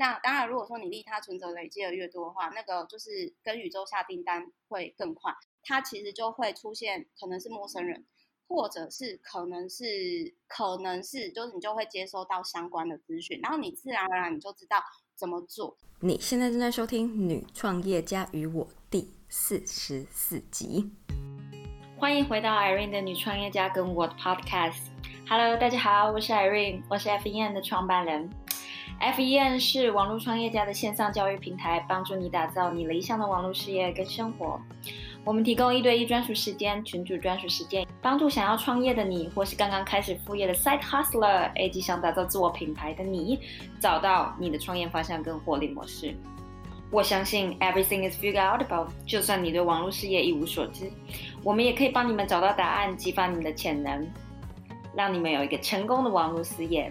那当然，如果说你利他存折累积的越多的话，那个就是跟宇宙下订单会更快。它其实就会出现可能是陌生人，或者是可能是可能是就是你就会接收到相关的资讯，然后你自然而然你就知道怎么做。你现在正在收听《女创业家与我》第四十四集，欢迎回到 Irene 的女创业家跟我的 Podcast。Hello，大家好，我是 Irene，我是 FEN 的创办人。FEN 是网络创业家的线上教育平台，帮助你打造你理想的网络事业跟生活。我们提供一对一专属时间、群主专属时间，帮助想要创业的你，或是刚刚开始副业的 Side Hustler，以及想打造自我品牌的你，找到你的创业方向跟获利模式。我相信 Everything is figured out about，就算你对网络事业一无所知，我们也可以帮你们找到答案，激发你们的潜能，让你们有一个成功的网络事业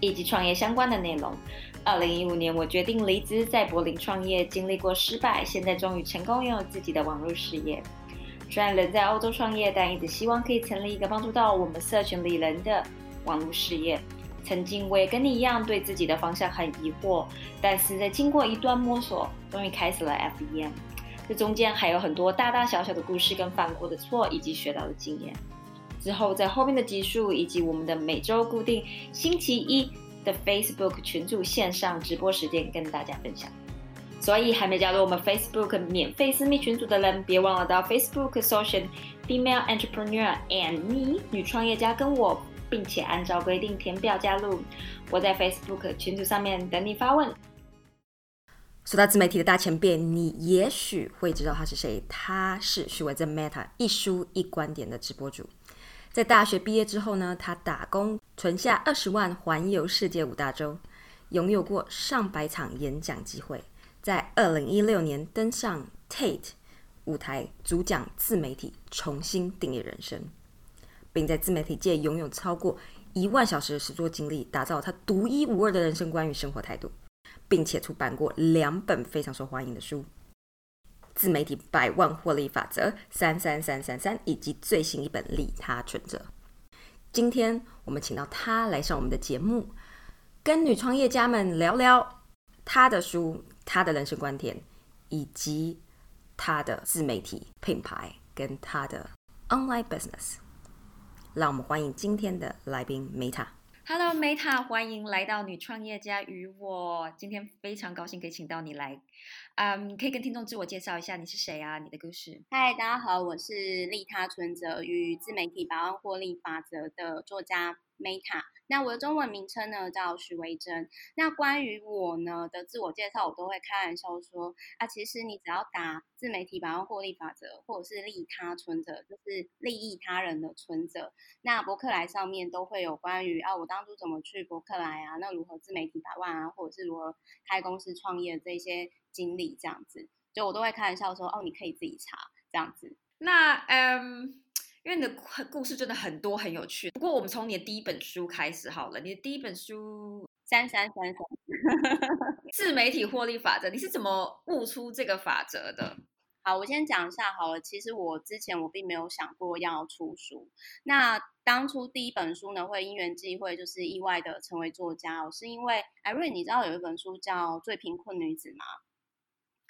以及创业相关的内容。二零一五年，我决定离职，在柏林创业，经历过失败，现在终于成功拥有自己的网络事业。虽然人在欧洲创业，但一直希望可以成立一个帮助到我们社群里人的网络事业。曾经我也跟你一样，对自己的方向很疑惑，但是在经过一段摸索，终于开始了 FEM。这中间还有很多大大小小的故事，跟犯过的错，以及学到的经验。之后在后面的集数，以及我们的每周固定星期一。的 Facebook 群组线上直播时间跟大家分享，所以还没加入我们 Facebook 免费私密群组的人，别忘了到 Facebook 搜寻 Female Entrepreneur and Me 女创业家跟我，并且按照规定填表加入。我在 Facebook 群组上面等你发问。说到自媒体的大前辈，你也许会知道他是谁，他是许伟正 Meta 一书一观点的直播主。在大学毕业之后呢，他打工存下二十万，环游世界五大洲，拥有过上百场演讲机会。在二零一六年登上 Tate 舞台，主讲自媒体重新定义人生，并在自媒体界拥有超过一万小时的实作经历，打造他独一无二的人生观与生活态度，并且出版过两本非常受欢迎的书。自媒体百万获利法则三三三三三，以及最新一本利他存折。今天我们请到他来上我们的节目，跟女创业家们聊聊他的书、他的人生观点，以及他的自媒体品牌跟他的 online business。让我们欢迎今天的来宾 Meta。Hello Meta，欢迎来到女创业家与我。今天非常高兴可以请到你来。嗯，可以跟听众自我介绍一下，你是谁啊？你的故事。嗨，大家好，我是利他存折与自媒体百万获利法则的作家 Meta。那我的中文名称呢叫徐维珍。那关于我呢的自我介绍，我都会开玩笑说啊，其实你只要打自媒体百万获利法则，或者是利他存折，就是利益他人的存折。那博客来上面都会有关于啊，我当初怎么去博客来啊，那如何自媒体百万啊，或者是如何开公司创业这些。经历这样子，就我都会开玩笑说，哦，你可以自己查这样子。那嗯，因为你的故事真的很多很有趣。不过我们从你的第一本书开始好了。你的第一本书三三三三 自媒体获利法则，你是怎么悟出这个法则的？好，我先讲一下好了。其实我之前我并没有想过要出书。那当初第一本书呢，会因缘际会，就是意外的成为作家哦，是因为艾瑞，你知道有一本书叫《最贫困女子》吗？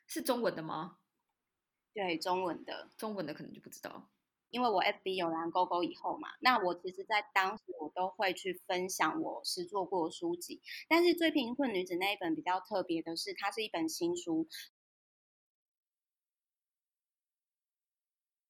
是中文的吗？对，中文的，中文的可能就不知道。因为我 FB 有蓝勾勾以后嘛，那我其实，在当时我都会去分享我实做过的书籍。但是最贫困女子那一本比较特别的是，它是一本新书，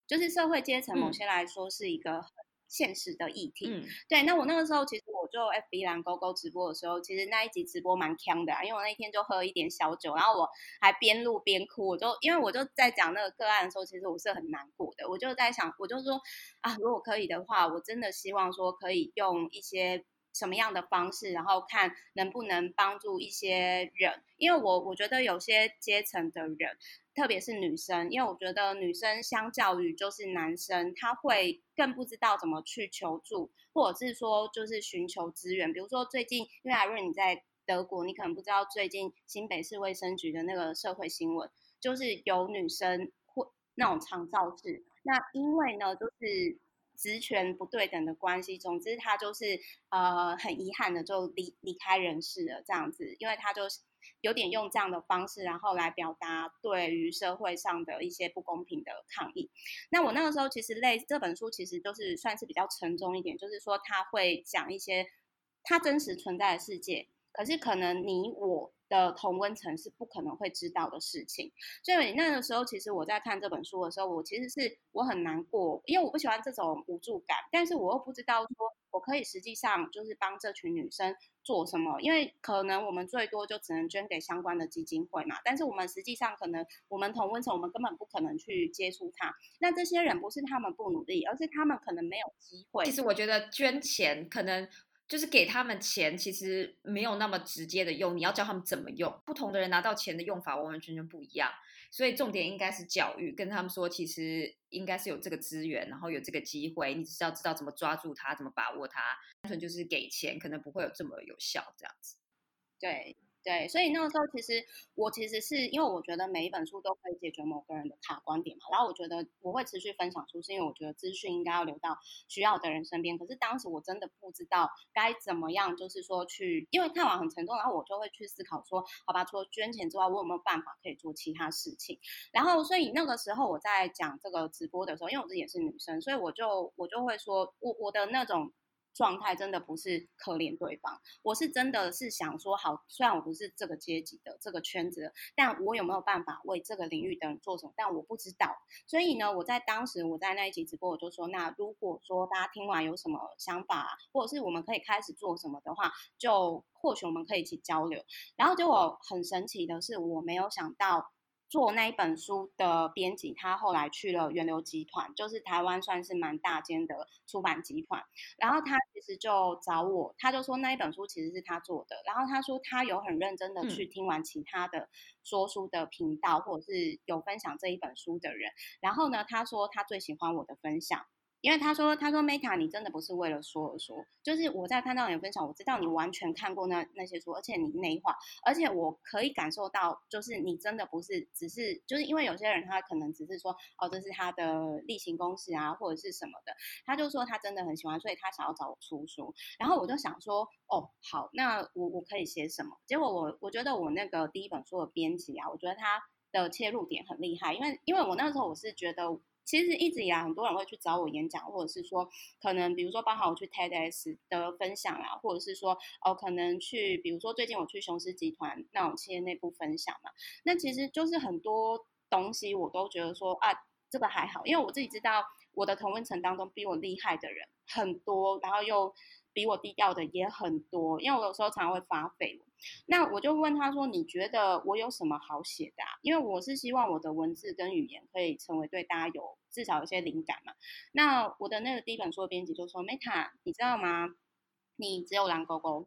就是社会阶层某些来说是一个。现实的议题，嗯，对。那我那个时候其实我就 FB 蓝勾勾直播的时候，其实那一集直播蛮呛的，因为我那天就喝一点小酒，然后我还边录边哭。我就因为我就在讲那个个案的时候，其实我是很难过的。我就在想，我就说啊，如果可以的话，我真的希望说可以用一些什么样的方式，然后看能不能帮助一些人，因为我我觉得有些阶层的人，特别是女生，因为我觉得女生相较于就是男生，他会更不知道怎么去求助，或者是说就是寻求资源。比如说最近，因为艾瑞你在德国，你可能不知道最近新北市卫生局的那个社会新闻，就是有女生会那种长照室，那因为呢就是。职权不对等的关系，总之他就是呃很遗憾的就离离开人世了这样子，因为他就有点用这样的方式，然后来表达对于社会上的一些不公平的抗议。那我那个时候其实类这本书其实都是算是比较沉重一点，就是说他会讲一些他真实存在的世界，可是可能你我。的同温层是不可能会知道的事情，所以那个时候，其实我在看这本书的时候，我其实是我很难过，因为我不喜欢这种无助感，但是我又不知道说我可以实际上就是帮这群女生做什么，因为可能我们最多就只能捐给相关的基金会嘛，但是我们实际上可能我们同温层，我们根本不可能去接触他。那这些人不是他们不努力，而是他们可能没有机会。其实我觉得捐钱可能。就是给他们钱，其实没有那么直接的用。你要教他们怎么用，不同的人拿到钱的用法完完全全不一样。所以重点应该是教育，跟他们说，其实应该是有这个资源，然后有这个机会，你只是要知道怎么抓住它，怎么把握它。单纯就是给钱，可能不会有这么有效这样子。对。对，所以那个时候其实我其实是因为我觉得每一本书都可以解决某个人的卡观点嘛，然后我觉得我会持续分享书，是因为我觉得资讯应该要留到需要的人身边。可是当时我真的不知道该怎么样，就是说去，因为看完很沉重，然后我就会去思考说，好吧，除了捐钱之外，我有没有办法可以做其他事情？然后所以那个时候我在讲这个直播的时候，因为我自己也是女生，所以我就我就会说我我的那种。状态真的不是可怜对方，我是真的是想说，好，虽然我不是这个阶级的这个圈子，但我有没有办法为这个领域的人做什么？但我不知道，所以呢，我在当时我在那一集直播，我就说，那如果说大家听完有什么想法，或者是我们可以开始做什么的话，就或许我们可以一起交流。然后结果很神奇的是，我没有想到。做那一本书的编辑，他后来去了源流集团，就是台湾算是蛮大间的出版集团。然后他其实就找我，他就说那一本书其实是他做的。然后他说他有很认真的去听完其他的说书的频道，或者是有分享这一本书的人。然后呢，他说他最喜欢我的分享。因为他说，他说 Meta，你真的不是为了说而说，就是我在看到你的分享，我知道你完全看过那那些书，而且你内化，而且我可以感受到，就是你真的不是只是，就是因为有些人他可能只是说，哦，这是他的例行公事啊，或者是什么的，他就说他真的很喜欢，所以他想要找我出书，然后我就想说，哦，好，那我我可以写什么？结果我我觉得我那个第一本书的编辑啊，我觉得他的切入点很厉害，因为因为我那时候我是觉得。其实一直以来，很多人会去找我演讲，或者是说，可能比如说，包含我去 TEDx 的分享啊，或者是说，哦，可能去，比如说最近我去雄狮集团那种企业内部分享嘛，那其实就是很多东西我都觉得说啊，这个还好，因为我自己知道我的同温层当中比我厉害的人很多，然后又。比我低调的也很多，因为我有时候常会发绯闻。那我就问他说：“你觉得我有什么好写的？”啊因为我是希望我的文字跟语言可以成为对大家有至少有些灵感嘛。那我的那个第一本书的编辑就说：“Meta，你知道吗？你只有狼狗狗。”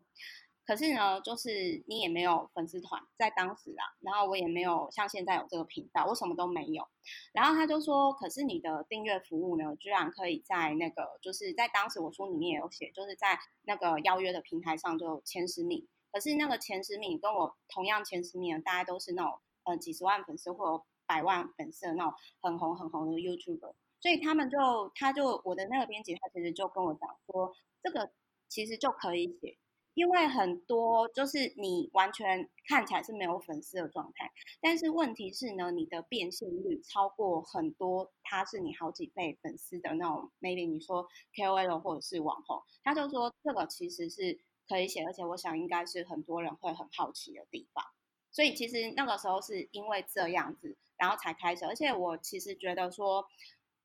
可是呢，就是你也没有粉丝团，在当时啊，然后我也没有像现在有这个频道，我什么都没有。然后他就说，可是你的订阅服务呢，居然可以在那个，就是在当时我书里面也有写，就是在那个邀约的平台上就前十名。可是那个前十名跟我同样前十名，大家都是那种呃几十万粉丝或百万粉丝的那种很红很红的 YouTuber。所以他们就，他就我的那个编辑，他其实就跟我讲说，这个其实就可以写。因为很多就是你完全看起来是没有粉丝的状态，但是问题是呢，你的变现率超过很多，他是你好几倍粉丝的那种，maybe 你说 KOL 或者是网红，他就说这个其实是可以写，而且我想应该是很多人会很好奇的地方，所以其实那个时候是因为这样子，然后才开始，而且我其实觉得说。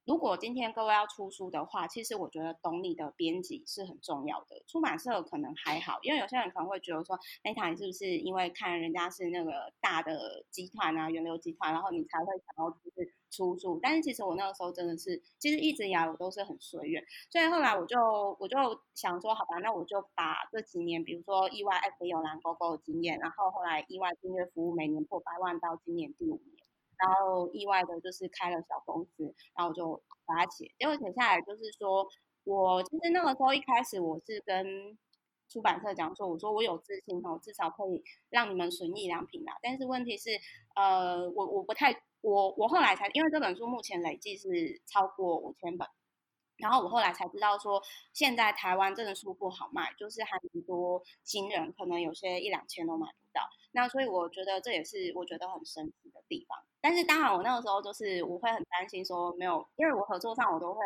如果今天各位要出书的话，其实我觉得懂你的编辑是很重要的。出版社可能还好，因为有些人可能会觉得说，哎，你是不是因为看人家是那个大的集团啊，源流集团，然后你才会想要就是出书。但是其实我那个时候真的是，其实一直以来我都是很随缘，所以后来我就我就想说，好吧，那我就把这几年，比如说意外 F 有蓝勾勾的经验，然后后来意外订阅服务每年破百万到今年第五年，然后意外的就是开了小公司，然后就把它写，结果写下来就是说我其实那个时候一开始我是跟。出版社讲说，我说我有自信哦，至少可以让你们损益良品啦。但是问题是，呃，我我不太，我我后来才，因为这本书目前累计是超过五千本，然后我后来才知道说，现在台湾真的书不好卖，就是还很多新人可能有些一两千都买不到。那所以我觉得这也是我觉得很神奇的地方。但是当然，我那个时候就是我会很担心说没有，因为我合作上我都会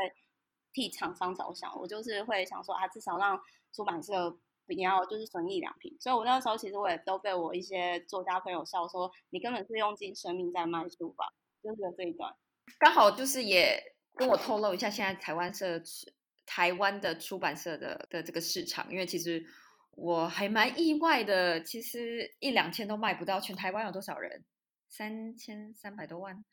替厂商着想，我就是会想说啊，至少让出版社。你要就是损益两平，所以我那个时候其实我也都被我一些作家朋友笑说，你根本是用尽生命在卖书吧，就是这一段。刚好就是也跟我透露一下，现在台湾社台湾的出版社的的这个市场，因为其实我还蛮意外的，其实一两千都卖不到，全台湾有多少人？三千三百多万。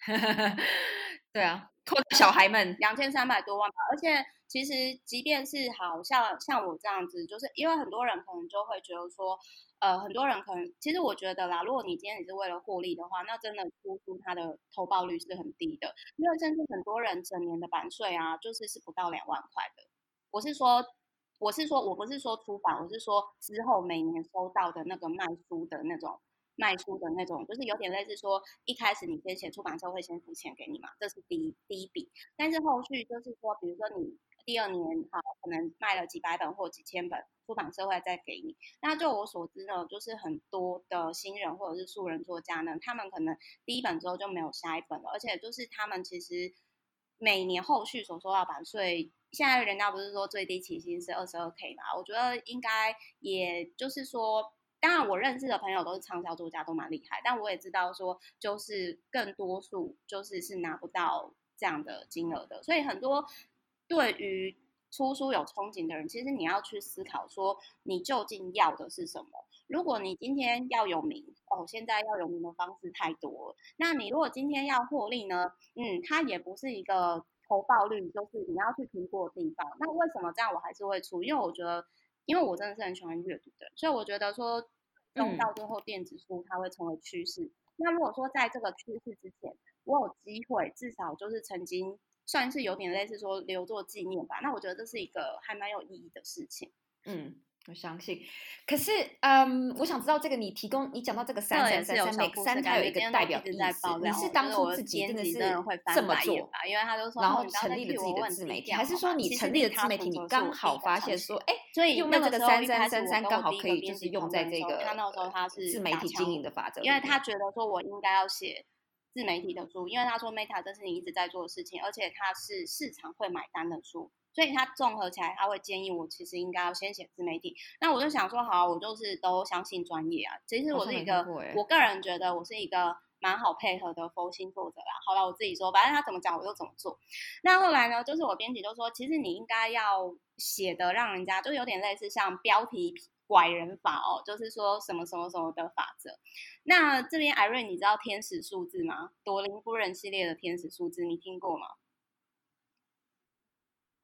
对啊，小孩们两千三百多万吧，而且其实即便是好像像我这样子，就是因为很多人可能就会觉得说，呃，很多人可能其实我觉得啦，如果你今天你是为了获利的话，那真的出书它的投报率是很低的，因为甚至很多人整年的版税啊，就是是不到两万块的。我是说，我是说我不是说出版，我是说之后每年收到的那个卖书的那种。卖出的那种，就是有点类似说，一开始你先写出版社会先付钱给你嘛，这是第一第一笔。但是后续就是说，比如说你第二年好可能卖了几百本或几千本，出版社会再给你。那就我所知呢，就是很多的新人或者是素人作家呢，他们可能第一本之后就没有下一本了，而且就是他们其实每年后续所收到版税，现在人家不是说最低起薪是二十二 k 嘛？我觉得应该也就是说。当然，我认识的朋友都是畅销作家，都蛮厉害。但我也知道说，就是更多数就是是拿不到这样的金额的。所以很多对于出书有憧憬的人，其实你要去思考说，你究竟要的是什么？如果你今天要有名，哦，现在要有名的方式太多了。那你如果今天要获利呢？嗯，它也不是一个投报率，就是你要去评估的地方。那为什么这样？我还是会出，因为我觉得。因为我真的是很喜欢阅读的，所以我觉得说，用到最后电子书它会成为趋势。那如果说在这个趋势之前，我有机会，至少就是曾经算是有点类似说留作纪念吧。那我觉得这是一个还蛮有意义的事情。嗯。我相信，可是，嗯，我想知道这个你提供，你讲到这个三三三三，每三它有一个代表意思。你是当初自己真的是这么做，因为他都说，然后成立了自己的自媒体，还是说你成立了自媒体，你刚好发现说，哎，所以用那个三三三三刚好可以就是用在这个，他那时候他是自媒体经营的法则，因为他觉得说我应该要写自媒体的书，因为他说 Meta 这是你一直在做的事情，而且它是市场会买单的书。所以他综合起来，他会建议我，其实应该要先写自媒体。那我就想说，好，我就是都相信专业啊。其实我是一个，我个人觉得我是一个蛮好配合的佛心作者啦。好了，我自己说，反正他怎么讲我就怎么做。那后来呢，就是我编辑就说，其实你应该要写的让人家就有点类似像标题拐人法哦，就是说什么什么什么的法则。那这边艾瑞，你知道天使数字吗？朵琳夫人系列的天使数字，你听过吗？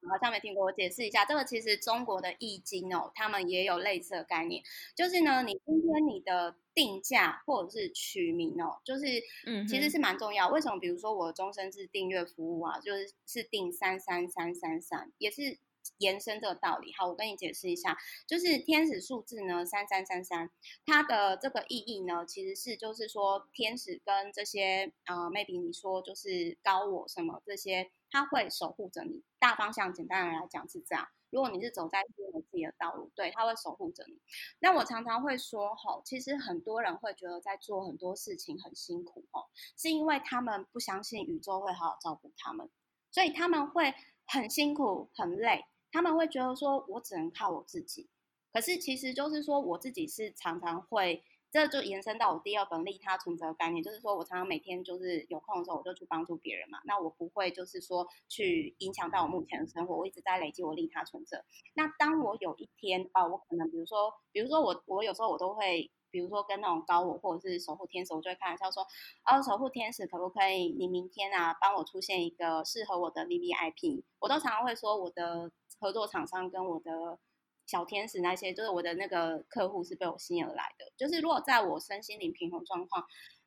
好像没听过，我解释一下，这个其实中国的易经哦，他们也有类似的概念，就是呢，你今天你的定价或者是取名哦，就是嗯，其实是蛮重要。为什么？比如说我终身制订阅服务啊，就是是定三三三三三，也是延伸这个道理。好，我跟你解释一下，就是天使数字呢，三三三三，它的这个意义呢，其实是就是说天使跟这些呃，maybe 你说就是高我什么这些。他会守护着你，大方向简单的来讲是这样。如果你是走在自己的道路，对，他会守护着你。那我常常会说，吼，其实很多人会觉得在做很多事情很辛苦，吼，是因为他们不相信宇宙会好好照顾他们，所以他们会很辛苦、很累。他们会觉得说，我只能靠我自己。可是其实就是说，我自己是常常会。这就延伸到我第二本利他存折的概念，就是说我常常每天就是有空的时候，我就去帮助别人嘛。那我不会就是说去影响到我目前的生活，我一直在累积我利他存折。那当我有一天啊，我可能比如说，比如说我我有时候我都会比如说跟那种高我或者是守护天使，我就会开玩笑说，哦，守护天使可不可以你明天啊帮我出现一个适合我的 V V I P？我都常常会说我的合作厂商跟我的小天使那些，就是我的那个客户是被我吸引而来的。就是如果在我身心灵平衡状况。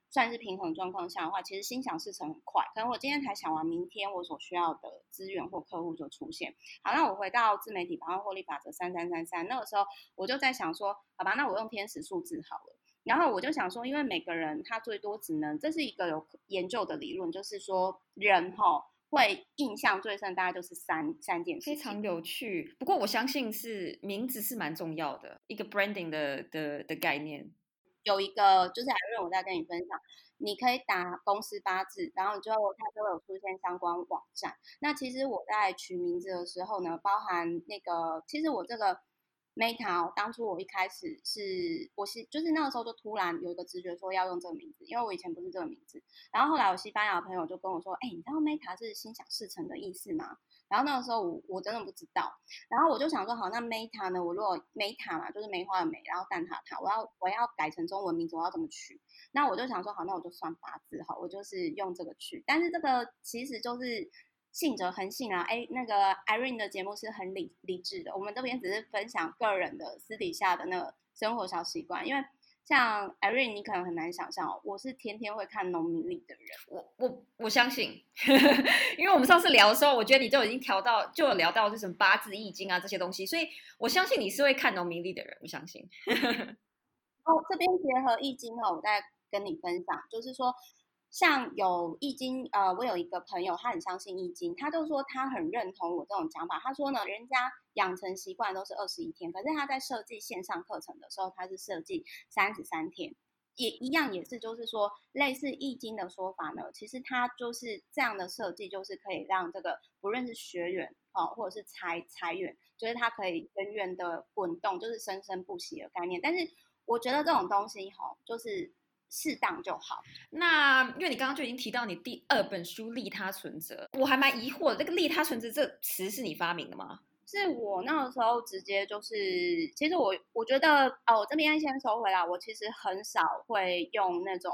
算是平衡状况下的话，其实心想事成很快。可能我今天才想完，明天我所需要的资源或客户就出现。好，那我回到自媒体百万获利法则三三三三，那个时候我就在想说，好吧，那我用天使数字好了。然后我就想说，因为每个人他最多只能，这是一个有研究的理论，就是说人哈会印象最深，大概就是三三件事。非常有趣。不过我相信是名字是蛮重要的，一个 branding 的的的概念。有一个就是还认我在跟你分享，你可以打公司八字，然后之后它就会有出现相关网站。那其实我在取名字的时候呢，包含那个，其实我这个。Meta，当初我一开始是，我是就是那个时候就突然有一个直觉说要用这个名字，因为我以前不是这个名字。然后后来我西班牙朋友就跟我说，哎，你知道 Meta 是心想事成的意思吗？然后那个时候我我真的不知道。然后我就想说，好，那 Meta 呢？我如果 Meta 嘛，就是梅花的梅，然后蛋挞塔，我要我要改成中文名字，我要怎么取？那我就想说，好，那我就算八字好，我就是用这个取。但是这个其实就是。信者恒信啊，哎，那个 Irene 的节目是很理理智的，我们这边只是分享个人的私底下的那个生活小习惯。因为像 Irene，你可能很难想象哦，我是天天会看农民历的人。我我我相信，因为我们上次聊的时候，我觉得你就已经调到，就有聊到这什么八字易经啊这些东西，所以我相信你是会看农民历的人，我相信。哦，这边结合易经哦，我再跟你分享，就是说。像有易经，呃，我有一个朋友，他很相信易经，他就说他很认同我这种讲法。他说呢，人家养成习惯都是二十一天，可是他在设计线上课程的时候，他是设计三十三天，也一样，也是就是说，类似易经的说法呢，其实他就是这样的设计，就是可以让这个不论是学员哦，或者是财财源，就是他可以源源的滚动，就是生生不息的概念。但是我觉得这种东西哈，就是。适当就好。那因为你刚刚就已经提到你第二本书《利他存折》，我还蛮疑惑的，这个“利他存折”这词是你发明的吗？是我那个时候直接就是，其实我我觉得哦，我这边先收回来。我其实很少会用那种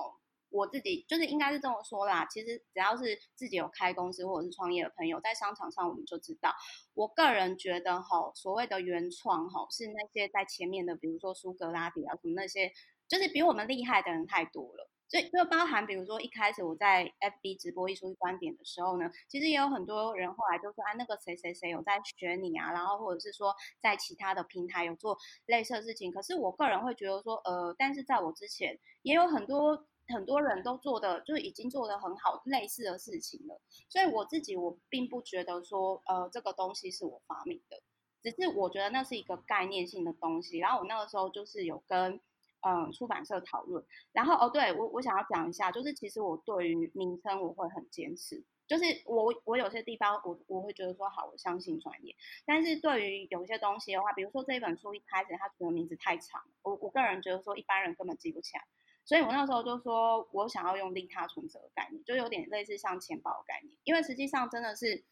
我自己，就是应该是这么说啦。其实只要是自己有开公司或者是创业的朋友，在商场上我们就知道。我个人觉得哈，所谓的原创哈，是那些在前面的，比如说苏格拉底啊什么那些。就是比我们厉害的人太多了，所以就包含比如说一开始我在 FB 直播艺术观点的时候呢，其实也有很多人后来就说啊，那个谁谁谁有在学你啊，然后或者是说在其他的平台有做类似的事情。可是我个人会觉得说，呃，但是在我之前也有很多很多人都做的就已经做的很好类似的事情了，所以我自己我并不觉得说，呃，这个东西是我发明的，只是我觉得那是一个概念性的东西。然后我那个时候就是有跟。嗯，出版社讨论，然后哦，对我我想要讲一下，就是其实我对于名称我会很坚持，就是我我有些地方我我会觉得说好，我相信专业，但是对于有些东西的话，比如说这一本书一开始它取的名字太长，我我个人觉得说一般人根本记不起来，所以我那时候就说我想要用利他存折的概念，就有点类似像钱包的概念，因为实际上真的是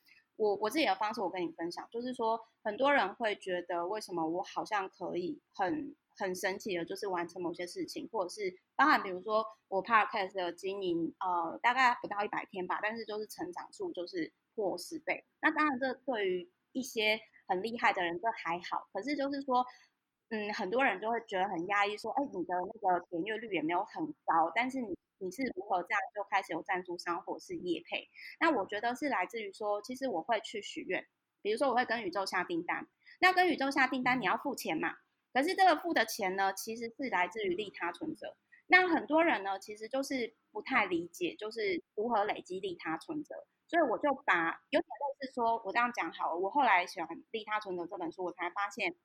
我我自己的方式，我跟你分享，就是说很多人会觉得为什么我好像可以很。很神奇的，就是完成某些事情，或者是包含比如说我 podcast 的经营，呃，大概不到一百天吧，但是就是成长数就是破十倍。那当然，这对于一些很厉害的人这还好，可是就是说，嗯，很多人就会觉得很压抑，说，哎，你的那个点阅率也没有很高，但是你你是如何这样就开始有赞助商或是业配？那我觉得是来自于说，其实我会去许愿，比如说我会跟宇宙下订单，那跟宇宙下订单你要付钱嘛？可是这个付的钱呢，其实是来自于利他存折。那很多人呢，其实就是不太理解，就是如何累积利他存折。所以我就把有点类似说，我这样讲好了。我后来喜欢《利他存折》这本书，我才发现，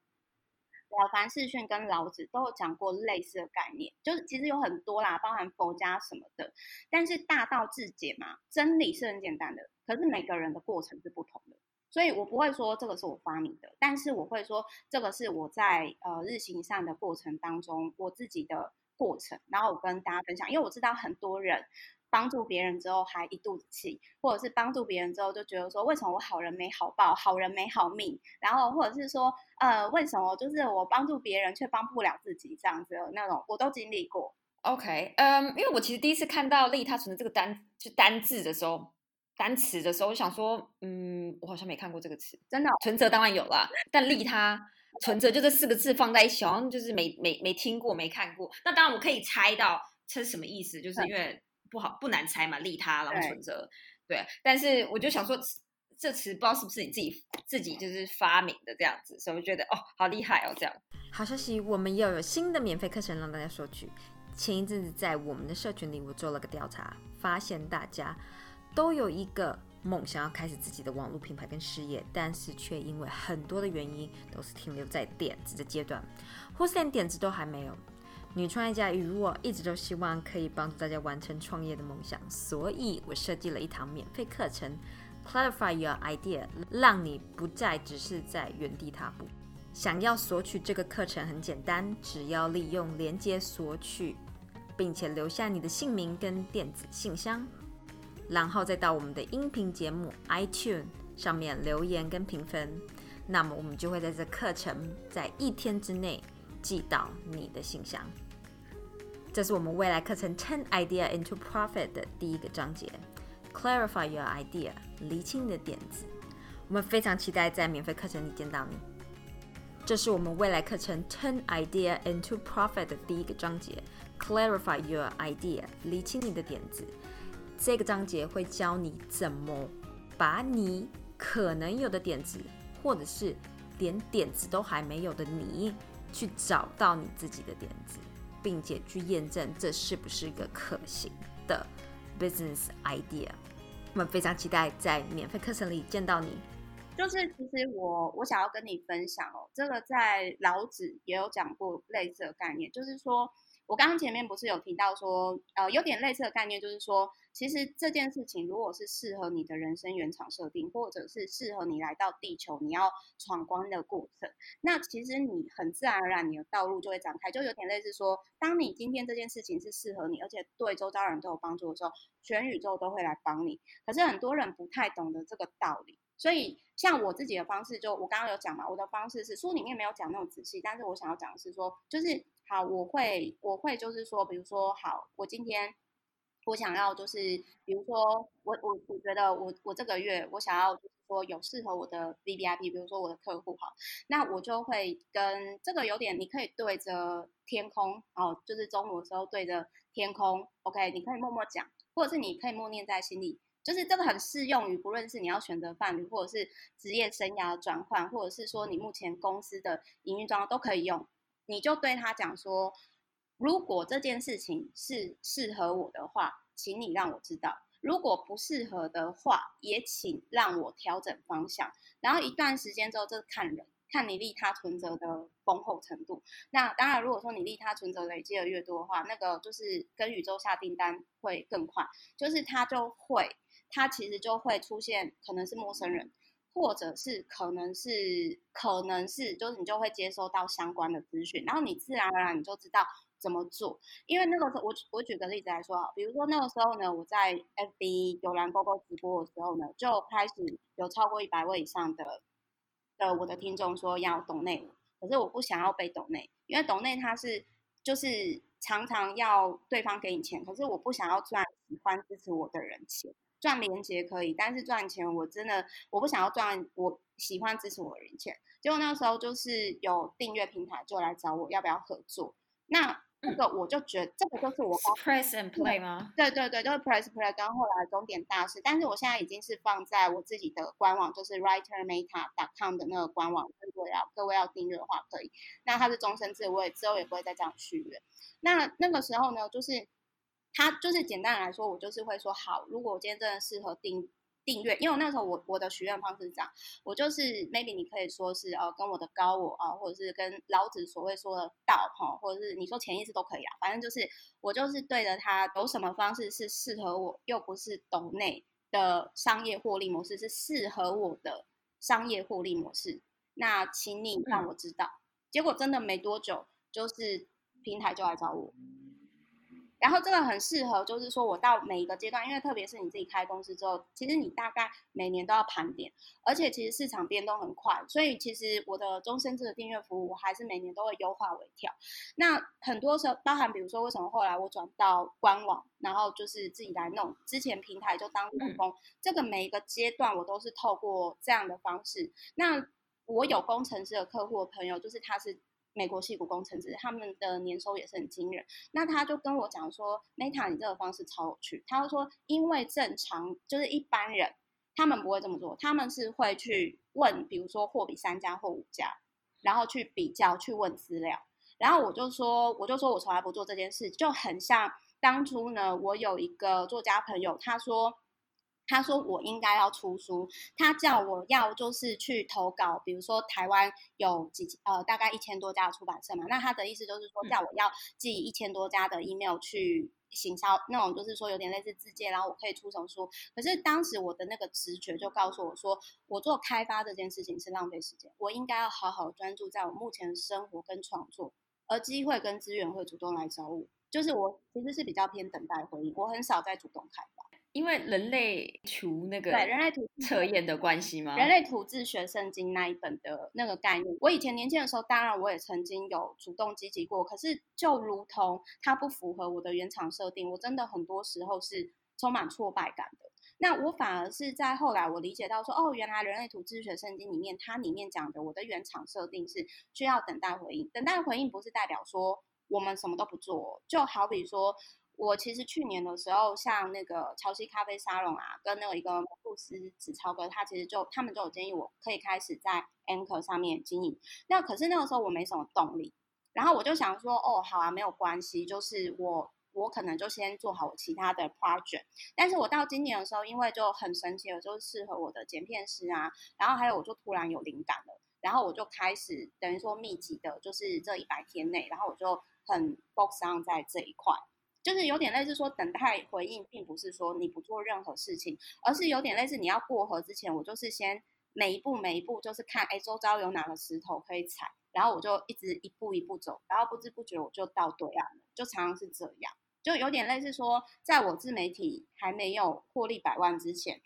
了凡四训跟老子都有讲过类似的概念，就是其实有很多啦，包含佛家什么的。但是大道至简嘛，真理是很简单的，可是每个人的过程是不同的。所以我不会说这个是我发明的，但是我会说这个是我在呃日行上的过程当中我自己的过程，然后我跟大家分享，因为我知道很多人帮助别人之后还一肚子气，或者是帮助别人之后就觉得说为什么我好人没好报，好人没好命，然后或者是说呃为什么就是我帮助别人却帮不了自己这样子的那种，我都经历过。OK，嗯，因为我其实第一次看到利他存的这个单就单字的时候，单词的时候，我想说，嗯，我好像没看过这个词，真的存折当然有啦，但利他存折就这四个字放在一起，好像就是没没没听过没看过。那当然我可以猜到这是什么意思，就是因为不好不难猜嘛，利他然后存折，对。但是我就想说，这词不知道是不是你自己自己就是发明的这样子，所以我觉得哦，好厉害哦，这样。好消息，我们又有新的免费课程让大家索取。前一阵子在我们的社群里，我做了个调查，发现大家都有一个梦，想要开始自己的网络品牌跟事业，但是却因为很多的原因，都是停留在点子的阶段，或是连点子都还没有。女创业家与我一直都希望可以帮助大家完成创业的梦想，所以我设计了一堂免费课程，Clarify Your Idea，让你不再只是在原地踏步。想要索取这个课程很简单，只要利用连接索取。并且留下你的姓名跟电子信箱，然后再到我们的音频节目 iTune 上面留言跟评分，那么我们就会在这课程在一天之内寄到你的信箱。这是我们未来课程 Ten Idea into Profit 的第一个章节，Clarify your idea，厘清你的点子。我们非常期待在免费课程里见到你。这是我们未来课程 Ten Idea into Profit 的第一个章节。Clarify your idea，厘清你的点子。这个章节会教你怎么把你可能有的点子，或者是连点子都还没有的你，去找到你自己的点子，并且去验证这是不是一个可行的 business idea。我们非常期待在免费课程里见到你。就是其实我我想要跟你分享哦，这个在老子也有讲过类似的概念，就是说。我刚刚前面不是有提到说，呃，有点类似的概念，就是说，其实这件事情如果是适合你的人生原厂设定，或者是适合你来到地球你要闯关的过程，那其实你很自然而然你的道路就会展开，就有点类似说，当你今天这件事情是适合你，而且对周遭人都有帮助的时候，全宇宙都会来帮你。可是很多人不太懂得这个道理，所以像我自己的方式，就我刚刚有讲嘛，我的方式是书里面没有讲那么仔细，但是我想要讲的是说，就是。好，我会，我会就是说，比如说，好，我今天我想要就是，比如说，我我我觉得我我这个月我想要就是说有适合我的 V V I P，比如说我的客户好，那我就会跟这个有点，你可以对着天空，哦，就是中午的时候对着天空，OK，你可以默默讲，或者是你可以默念在心里，就是这个很适用于不论是你要选择伴侣，或者是职业生涯转换，或者是说你目前公司的营运状况都可以用。你就对他讲说，如果这件事情是适合我的话，请你让我知道；如果不适合的话，也请让我调整方向。然后一段时间之后，这看人，看你利他存折的丰厚程度。那当然，如果说你利他存折累积的越多的话，那个就是跟宇宙下订单会更快，就是他就会，他其实就会出现可能是陌生人。或者是可能是可能是，就是你就会接收到相关的资讯，然后你自然而然你就知道怎么做。因为那个时候，我我举个例子来说啊，比如说那个时候呢，我在 FB 有蓝勾勾直播的时候呢，就开始有超过一百位以上的的我的听众说要懂内，可是我不想要被懂内，因为懂内它是就是常常要对方给你钱，可是我不想要赚喜欢支持我的人钱。赚连接可以，但是赚钱我真的我不想要赚，我喜欢支持我的人钱。结果那个时候就是有订阅平台就来找我要不要合作，那这个我就觉得这个就是我 press and play 吗？对对对，就是 press play 跟后来终点大事。但是我现在已经是放在我自己的官网，就是 writermeta.com 的那个官网，如果要各位要订阅的话可以。那它是终身制，我也之后也不会再这样续约。那那个时候呢，就是。他就是简单来说，我就是会说好，如果我今天真的适合订订阅，因为我那时候我我的许愿方式这样，我就是 maybe 你可以说是呃跟我的高我啊，或者是跟老子所谓说的道哈，或者是你说潜意识都可以啊，反正就是我就是对着他有什么方式是适合我，又不是懂内的商业获利模式，是适合我的商业获利模式，那请你让我知道。结果真的没多久，就是平台就来找我。然后这个很适合，就是说我到每一个阶段，因为特别是你自己开公司之后，其实你大概每年都要盘点，而且其实市场变动很快，所以其实我的终身制的订阅服务，我还是每年都会优化微调。那很多时候，包含比如说为什么后来我转到官网，然后就是自己来弄，之前平台就当员工，这个每一个阶段我都是透过这样的方式。那我有工程师的客户的朋友，就是他是。美国系股工程师，他们的年收也是很惊人。那他就跟我讲说，Meta，你这个方式超有趣。他说，因为正常就是一般人，他们不会这么做，他们是会去问，比如说货比三家或五家，然后去比较，去问资料。然后我就说，我就说我从来不做这件事，就很像当初呢，我有一个作家朋友，他说。他说我应该要出书，他叫我要就是去投稿，比如说台湾有几呃大概一千多家的出版社嘛，那他的意思就是说叫我要寄一千多家的 email 去行销，那种就是说有点类似自荐，然后我可以出成书。可是当时我的那个直觉就告诉我说，我做开发这件事情是浪费时间，我应该要好好专注在我目前的生活跟创作，而机会跟资源会主动来找我，就是我其实是比较偏等待回应，我很少在主动开发。因为人类图那个对人类图测验的关系吗？人类图自学圣经那一本的那个概念，我以前年轻的时候，当然我也曾经有主动积极过，可是就如同它不符合我的原厂设定，我真的很多时候是充满挫败感的。那我反而是在后来我理解到说，哦，原来人类图自学圣经里面它里面讲的我的原厂设定是需要等待回应，等待回应不是代表说我们什么都不做，就好比说。我其实去年的时候，像那个潮汐咖啡沙龙啊，跟那个一个布斯子超哥，他其实就他们就有建议我可以开始在 Anchor 上面经营。那可是那个时候我没什么动力，然后我就想说，哦，好啊，没有关系，就是我我可能就先做好我其他的 project。但是我到今年的时候，因为就很神奇的，就适合我的剪片师啊，然后还有我就突然有灵感了，然后我就开始等于说密集的，就是这一百天内，然后我就很 focus on 在这一块。就是有点类似说等待回应，并不是说你不做任何事情，而是有点类似你要过河之前，我就是先每一步每一步就是看，哎，周遭有哪个石头可以踩，然后我就一直一步一步走，然后不知不觉我就到对岸了，就常常是这样，就有点类似说，在我自媒体还没有获利百万之前。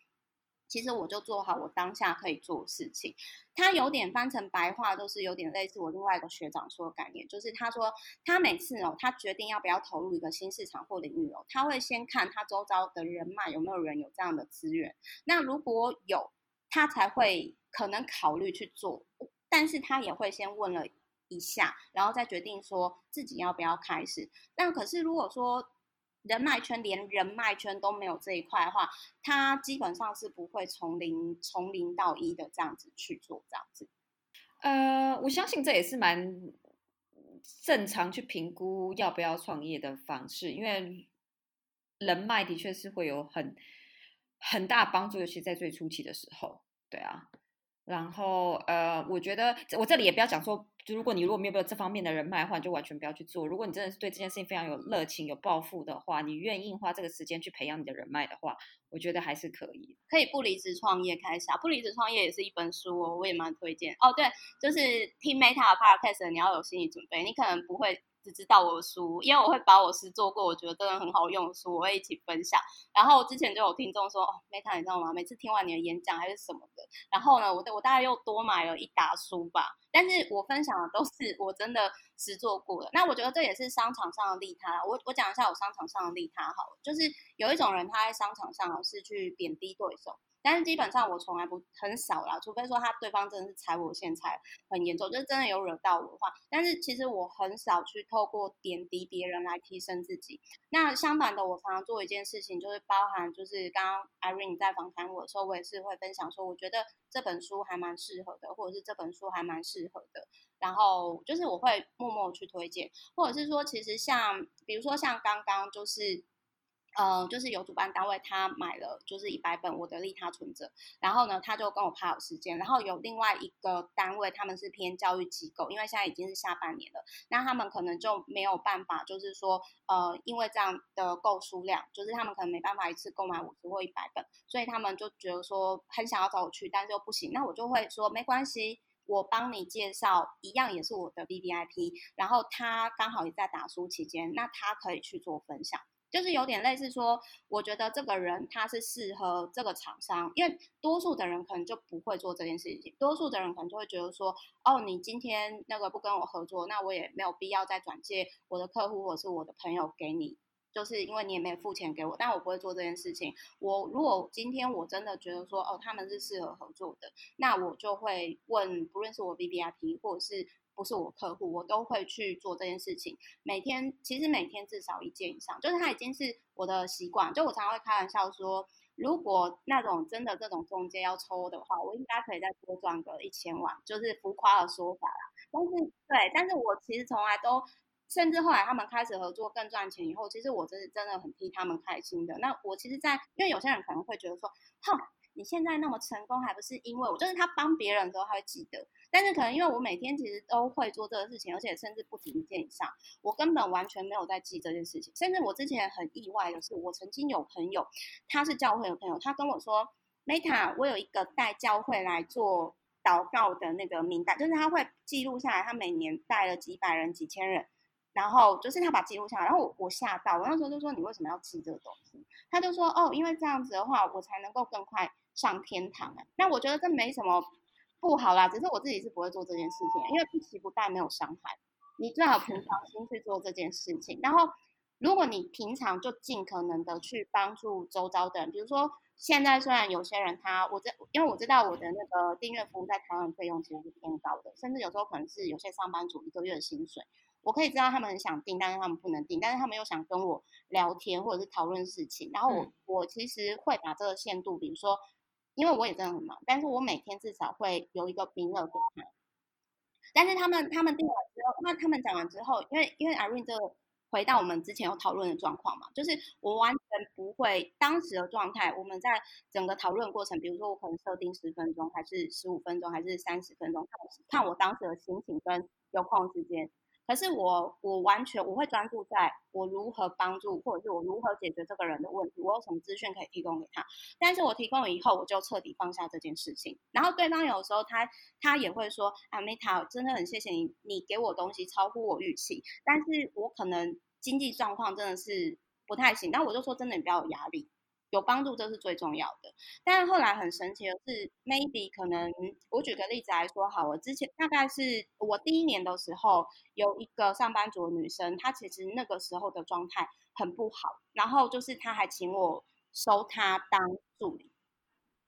其实我就做好我当下可以做的事情，他有点翻成白话，都是有点类似我另外一个学长说的概念，就是他说他每次哦，他决定要不要投入一个新市场或领域哦，他会先看他周遭的人脉有没有人有这样的资源，那如果有，他才会可能考虑去做，但是他也会先问了一下，然后再决定说自己要不要开始。那可是如果说。人脉圈连人脉圈都没有这一块的话，他基本上是不会从零从零到一的这样子去做这样子。呃，我相信这也是蛮正常去评估要不要创业的方式，因为人脉的确是会有很很大帮助，尤其在最初期的时候。对啊。然后，呃，我觉得我这里也不要讲说，就如果你如果没有这方面的人脉的话，就完全不要去做。如果你真的是对这件事情非常有热情、有抱负的话，你愿意花这个时间去培养你的人脉的话，我觉得还是可以，可以不离职创业开始啊。不离职创业也是一本书哦，我也蛮推荐。哦，对，就是听 Meta Podcast，你要有心理准备，你可能不会。只知道我的书，因为我会把我实做过，我觉得真的很好用的书，我会一起分享。然后之前就有听众说，哦，Meta，你知道吗？每次听完你的演讲还是什么的，然后呢，我我大概又多买了一沓书吧。但是我分享的都是我真的实做过的。那我觉得这也是商场上的利他。我我讲一下我商场上的利他好了，就是有一种人他在商场上是去贬低对手。但是基本上我从来不很少啦，除非说他对方真的是踩我线踩很严重，就是真的有惹到我的话。但是其实我很少去透过贬低别人来提升自己。那相反的，我常常做一件事情，就是包含就是刚刚 Irene 在访谈我的时候，我也是会分享说，我觉得这本书还蛮适合的，或者是这本书还蛮适合的。然后就是我会默默去推荐，或者是说，其实像比如说像刚刚就是。呃，就是有主办单位他买了就是一百本我的利他存折，然后呢，他就跟我拍好时间，然后有另外一个单位他们是偏教育机构，因为现在已经是下半年了，那他们可能就没有办法，就是说呃，因为这样的购书量，就是他们可能没办法一次购买五十或一百本，所以他们就觉得说很想要找我去，但是又不行，那我就会说没关系。我帮你介绍一样也是我的 B B I P，然后他刚好也在打书期间，那他可以去做分享。就是有点类似说，我觉得这个人他是适合这个厂商，因为多数的人可能就不会做这件事情，多数的人可能就会觉得说，哦，你今天那个不跟我合作，那我也没有必要再转借我的客户或者是我的朋友给你，就是因为你也没有付钱给我，但我不会做这件事情。我如果今天我真的觉得说，哦，他们是适合合作的，那我就会问，不论是我 B B I P 或者是。不是我客户，我都会去做这件事情。每天其实每天至少一件以上，就是它已经是我的习惯。就我常常会开玩笑说，如果那种真的这种中介要抽的话，我应该可以再多赚个一千万，就是浮夸的说法啦。但是对，但是我其实从来都，甚至后来他们开始合作更赚钱以后，其实我真是真的很替他们开心的。那我其实，在因为有些人可能会觉得说，哼，你现在那么成功，还不是因为我，就是他帮别人的时候他会记得。但是可能因为我每天其实都会做这个事情，而且甚至不止一件以上，我根本完全没有在记这件事情。甚至我之前很意外的是，我曾经有朋友，他是教会的朋友，他跟我说：“Meta，我有一个带教会来做祷告的那个名单，就是他会记录下来，他每年带了几百人、几千人，然后就是他把记录下来。然后我我吓到，我那时候就说：你为什么要记这个东西？他就说：哦，因为这样子的话，我才能够更快上天堂。那我觉得这没什么。不好啦，只是我自己是不会做这件事情，因为不期不待没有伤害。你最好平常心去做这件事情。然后，如果你平常就尽可能的去帮助周遭的人，比如说现在虽然有些人他，我知因为我知道我的那个订阅服务在台湾费用其实是偏高的，甚至有时候可能是有些上班族一个月的薪水。我可以知道他们很想订，但是他们不能订，但是他们又想跟我聊天或者是讨论事情。然后我我其实会把这个限度，比如说。因为我也真的很忙，但是我每天至少会有一个名额给他。但是他们他们订完之后，那他们讲完之后，因为因为 Irene 这回到我们之前有讨论的状况嘛，就是我完全不会当时的状态。我们在整个讨论过程，比如说我可能设定十分钟，还是十五分钟，还是三十分钟，看看我当时的心情跟有空时间。可是我，我完全我会专注在我如何帮助，或者是我如何解决这个人的问题，我有什么资讯可以提供给他。但是我提供了以后，我就彻底放下这件事情。然后对方有时候他他也会说：“啊，Meta，真的很谢谢你，你给我东西超乎我预期。”但是我可能经济状况真的是不太行。那我就说，真的你不要有压力。有帮助这是最重要的，但是后来很神奇的是，maybe 可能我举个例子来说，好，我之前大概是我第一年的时候，有一个上班族的女生，她其实那个时候的状态很不好，然后就是她还请我收她当助理，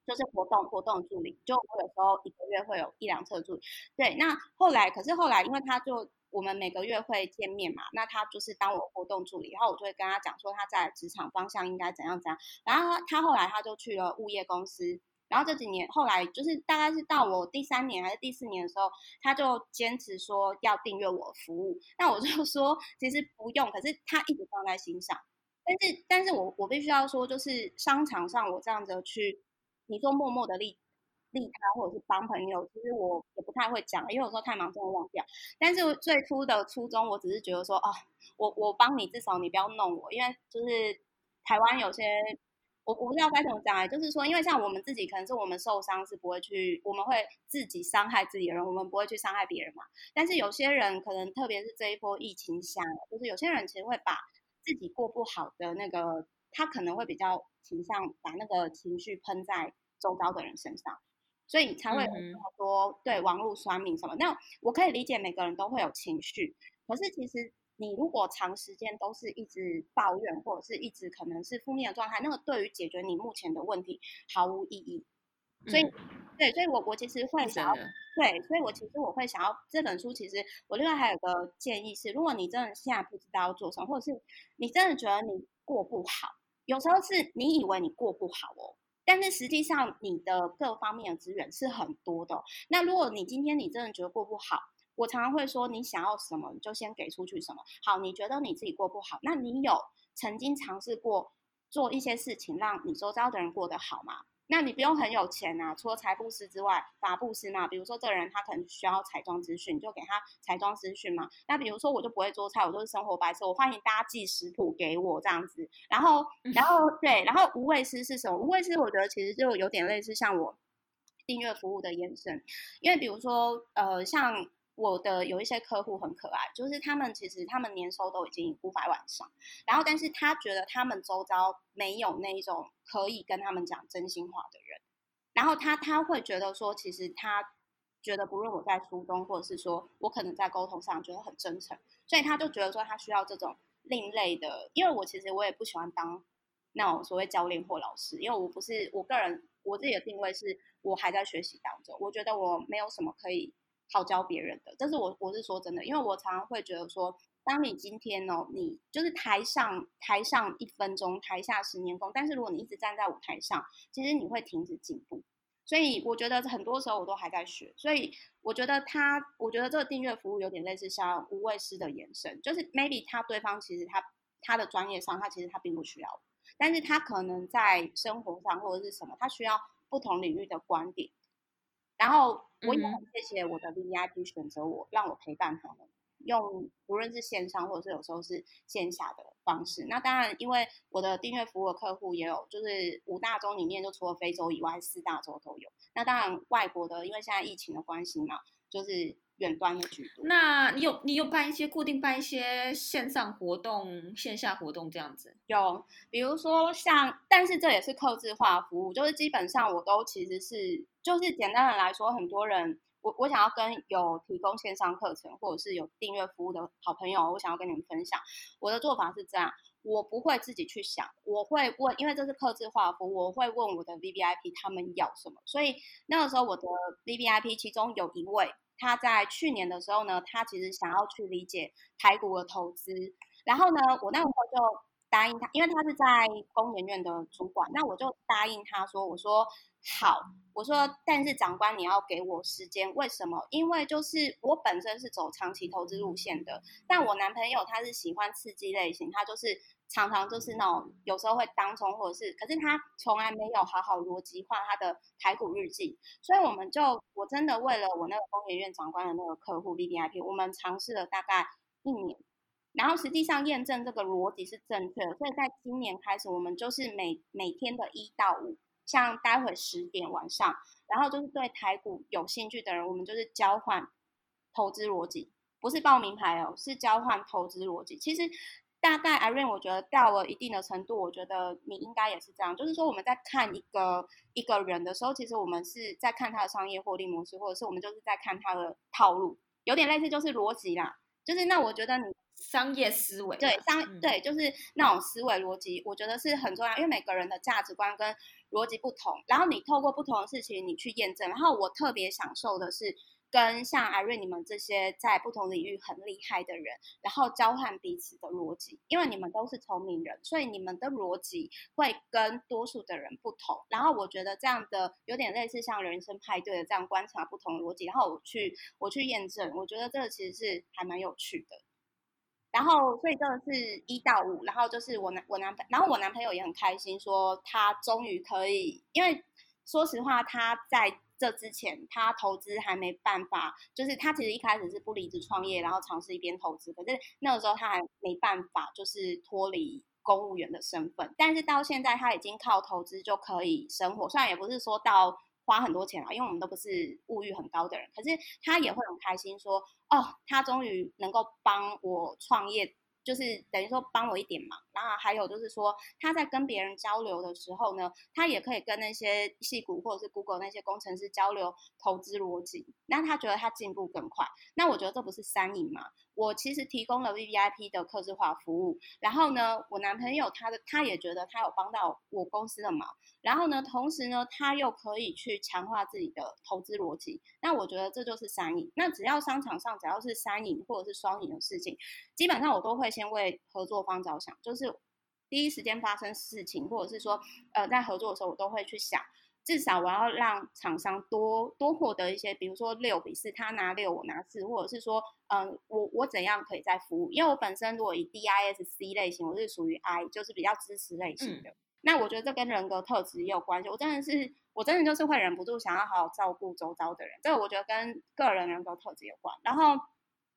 就是活动活动助理，就我有时候一个月会有一两次助理，对，那后来可是后来因为她就。我们每个月会见面嘛，那他就是当我活动助理，然后我就会跟他讲说他在职场方向应该怎样怎样。然后他他后来他就去了物业公司，然后这几年后来就是大概是到我第三年还是第四年的时候，他就坚持说要订阅我服务。那我就说其实不用，可是他一直放在心上。但是但是我我必须要说，就是商场上我这样子去，你说默默的力。利他或者是帮朋友，其实我也不太会讲，因为有时候太忙真的忘掉。但是最初的初衷，我只是觉得说，哦，我我帮你，至少你不要弄我，因为就是台湾有些，我我不知道该怎么讲哎，就是说，因为像我们自己，可能是我们受伤是不会去，我们会自己伤害自己的人，我们不会去伤害别人嘛。但是有些人可能，特别是这一波疫情下，就是有些人其实会把自己过不好的那个，他可能会比较倾向把那个情绪喷在周遭的人身上。所以才会有这么多对网络酸民什么。那我可以理解每个人都会有情绪，可是其实你如果长时间都是一直抱怨，或者是一直可能是负面的状态，那个对于解决你目前的问题毫无意义。所以，对，所以我我其实会想要，对，所以我其实我会想要这本书。其实我另外还有个建议是，如果你真的现在不知道要做什么，或者是你真的觉得你过不好，有时候是你以为你过不好哦。但是实际上，你的各方面的资源是很多的。那如果你今天你真的觉得过不好，我常常会说，你想要什么，你就先给出去什么。好，你觉得你自己过不好，那你有曾经尝试过做一些事情，让你周遭的人过得好吗？那你不用很有钱啊，除了财布施之外，法布施嘛。比如说这个人他可能需要彩妆资讯，就给他彩妆资讯嘛。那比如说我就不会做菜，我就是生活白痴，我欢迎大家寄食谱给我这样子。然后，然后对，然后无畏师是什么？无畏师我觉得其实就有点类似像我订阅服务的延伸，因为比如说呃像。我的有一些客户很可爱，就是他们其实他们年收都已经五百万上，然后但是他觉得他们周遭没有那一种可以跟他们讲真心话的人，然后他他会觉得说，其实他觉得不论我在书中，或者是说我可能在沟通上觉得很真诚，所以他就觉得说他需要这种另类的，因为我其实我也不喜欢当那种所谓教练或老师，因为我不是我个人我自己的定位是我还在学习当中，我觉得我没有什么可以。好教别人的，这是我我是说真的，因为我常常会觉得说，当你今天哦，你就是台上台上一分钟，台下十年功，但是如果你一直站在舞台上，其实你会停止进步。所以我觉得很多时候我都还在学，所以我觉得他，我觉得这个订阅服务有点类似像无畏师的延伸，就是 maybe 他对方其实他他的专业上，他其实他并不需要，但是他可能在生活上或者是什么，他需要不同领域的观点。然后我也很谢谢我的 V I P 选择我，让我陪伴他们，用无论是线上或者是有时候是线下的方式。那当然，因为我的订阅服务的客户也有，就是五大洲里面，就除了非洲以外，四大洲都有。那当然，外国的，因为现在疫情的关系嘛，就是。远端的居多。那你有你有办一些固定办一些线上活动、线下活动这样子？有，比如说像，但是这也是客制化服务，就是基本上我都其实是，就是简单的来说，很多人我我想要跟有提供线上课程或者是有订阅服务的好朋友，我想要跟你们分享，我的做法是这样，我不会自己去想，我会问，因为这是客制化服务，我会问我的 V V I P 他们要什么，所以那个时候我的 V V I P 其中有一位。他在去年的时候呢，他其实想要去理解台股的投资，然后呢，我那时候就答应他，因为他是在工研院的主管，那我就答应他说，我说好，我说但是长官你要给我时间，为什么？因为就是我本身是走长期投资路线的，但我男朋友他是喜欢刺激类型，他就是。常常就是那种有时候会当冲，或者是，可是他从来没有好好逻辑化他的台股日记，所以我们就我真的为了我那个工研院长官的那个客户 V V I P，我们尝试了大概一年，然后实际上验证这个逻辑是正确的，所以在今年开始，我们就是每每天的一到五，像待会十点晚上，然后就是对台股有兴趣的人，我们就是交换投资逻辑，不是报名牌哦，是交换投资逻辑，其实。大概 Irene，我觉得到了一定的程度，我觉得你应该也是这样。就是说，我们在看一个一个人的时候，其实我们是在看他的商业获利模式，或者是我们就是在看他的套路，有点类似就是逻辑啦。就是那我觉得你商业思维，对商对，就是那种思维逻辑，我觉得是很重要，因为每个人的价值观跟逻辑不同，然后你透过不同的事情你去验证。然后我特别享受的是。跟像艾瑞你们这些在不同领域很厉害的人，然后交换彼此的逻辑，因为你们都是聪明人，所以你们的逻辑会跟多数的人不同。然后我觉得这样的有点类似像人生派对的这样观察不同逻辑，然后我去我去验证，我觉得这个其实是还蛮有趣的。然后所以这个是一到五，然后就是我男我男朋然后我男朋友也很开心，说他终于可以，因为说实话他在。这之前，他投资还没办法，就是他其实一开始是不离职创业，然后尝试一边投资，可是那个时候他还没办法，就是脱离公务员的身份。但是到现在，他已经靠投资就可以生活，虽然也不是说到花很多钱啊，因为我们都不是物欲很高的人，可是他也会很开心，说哦，他终于能够帮我创业。就是等于说帮我一点忙，然后还有就是说他在跟别人交流的时候呢，他也可以跟那些戏骨或者是 Google 那些工程师交流投资逻辑，那他觉得他进步更快。那我觉得这不是三赢吗？我其实提供了 V V I P 的客制化服务，然后呢，我男朋友他的他也觉得他有帮到我公司的忙，然后呢，同时呢，他又可以去强化自己的投资逻辑，那我觉得这就是三赢。那只要商场上只要是三赢或者是双赢的事情，基本上我都会先为合作方着想，就是第一时间发生事情，或者是说呃在合作的时候，我都会去想。至少我要让厂商多多获得一些，比如说六比四，他拿六我拿四，或者是说，嗯，我我怎样可以再服务？因为我本身如果以 D I S C 类型，我是属于 I，就是比较支持类型的。那我觉得这跟人格特质也有关系。我真的是，我真的就是会忍不住想要好好照顾周遭的人，这个我觉得跟个人人格特质有关。然后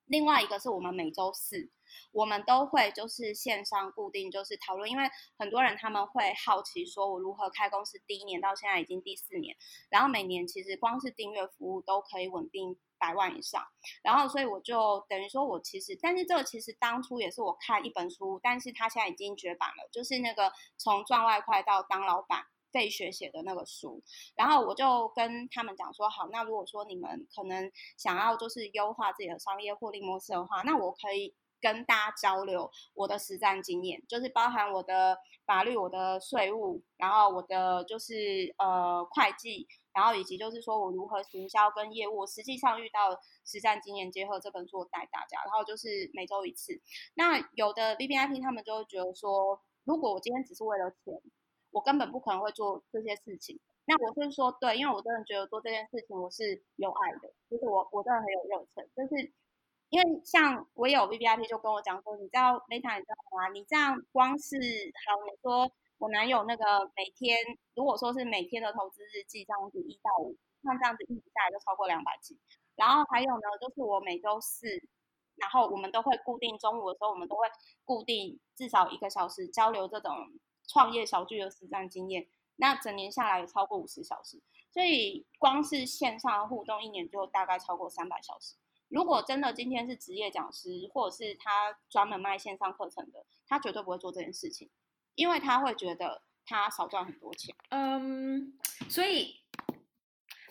另外一个是我们每周四，我们都会就是线上固定就是讨论，因为很多人他们会好奇说，我如何开公司第一年到现在已经第四年，然后每年其实光是订阅服务都可以稳定百万以上，然后所以我就等于说我其实，但是这个其实当初也是我看一本书，但是他现在已经绝版了，就是那个从赚外快到当老板。费雪写的那个书，然后我就跟他们讲说，好，那如果说你们可能想要就是优化自己的商业获利模式的话，那我可以跟大家交流我的实战经验，就是包含我的法律、我的税务，然后我的就是呃会计，然后以及就是说我如何行销跟业务，实际上遇到实战经验结合这本书带大家，然后就是每周一次。那有的 B B I P 他们就会觉得说，如果我今天只是为了钱。我根本不可能会做这些事情。那我是说，对，因为我真的觉得做这件事情我是有爱的，就是我我真的很有热忱。就是因为像我有 V V I P 就跟我讲说，你知道 Meta 你知道吗？你这样光是好，你说我男友那个每天，如果说是每天的投资日记这样子一到五，那这样子一直下来就超过两百集。然后还有呢，就是我每周四，然后我们都会固定中午的时候，我们都会固定至少一个小时交流这种。创业小聚的实战经验，那整年下来也超过五十小时，所以光是线上互动，一年就大概超过三百小时。如果真的今天是职业讲师，或者是他专门卖线上课程的，他绝对不会做这件事情，因为他会觉得他少赚很多钱。嗯，所以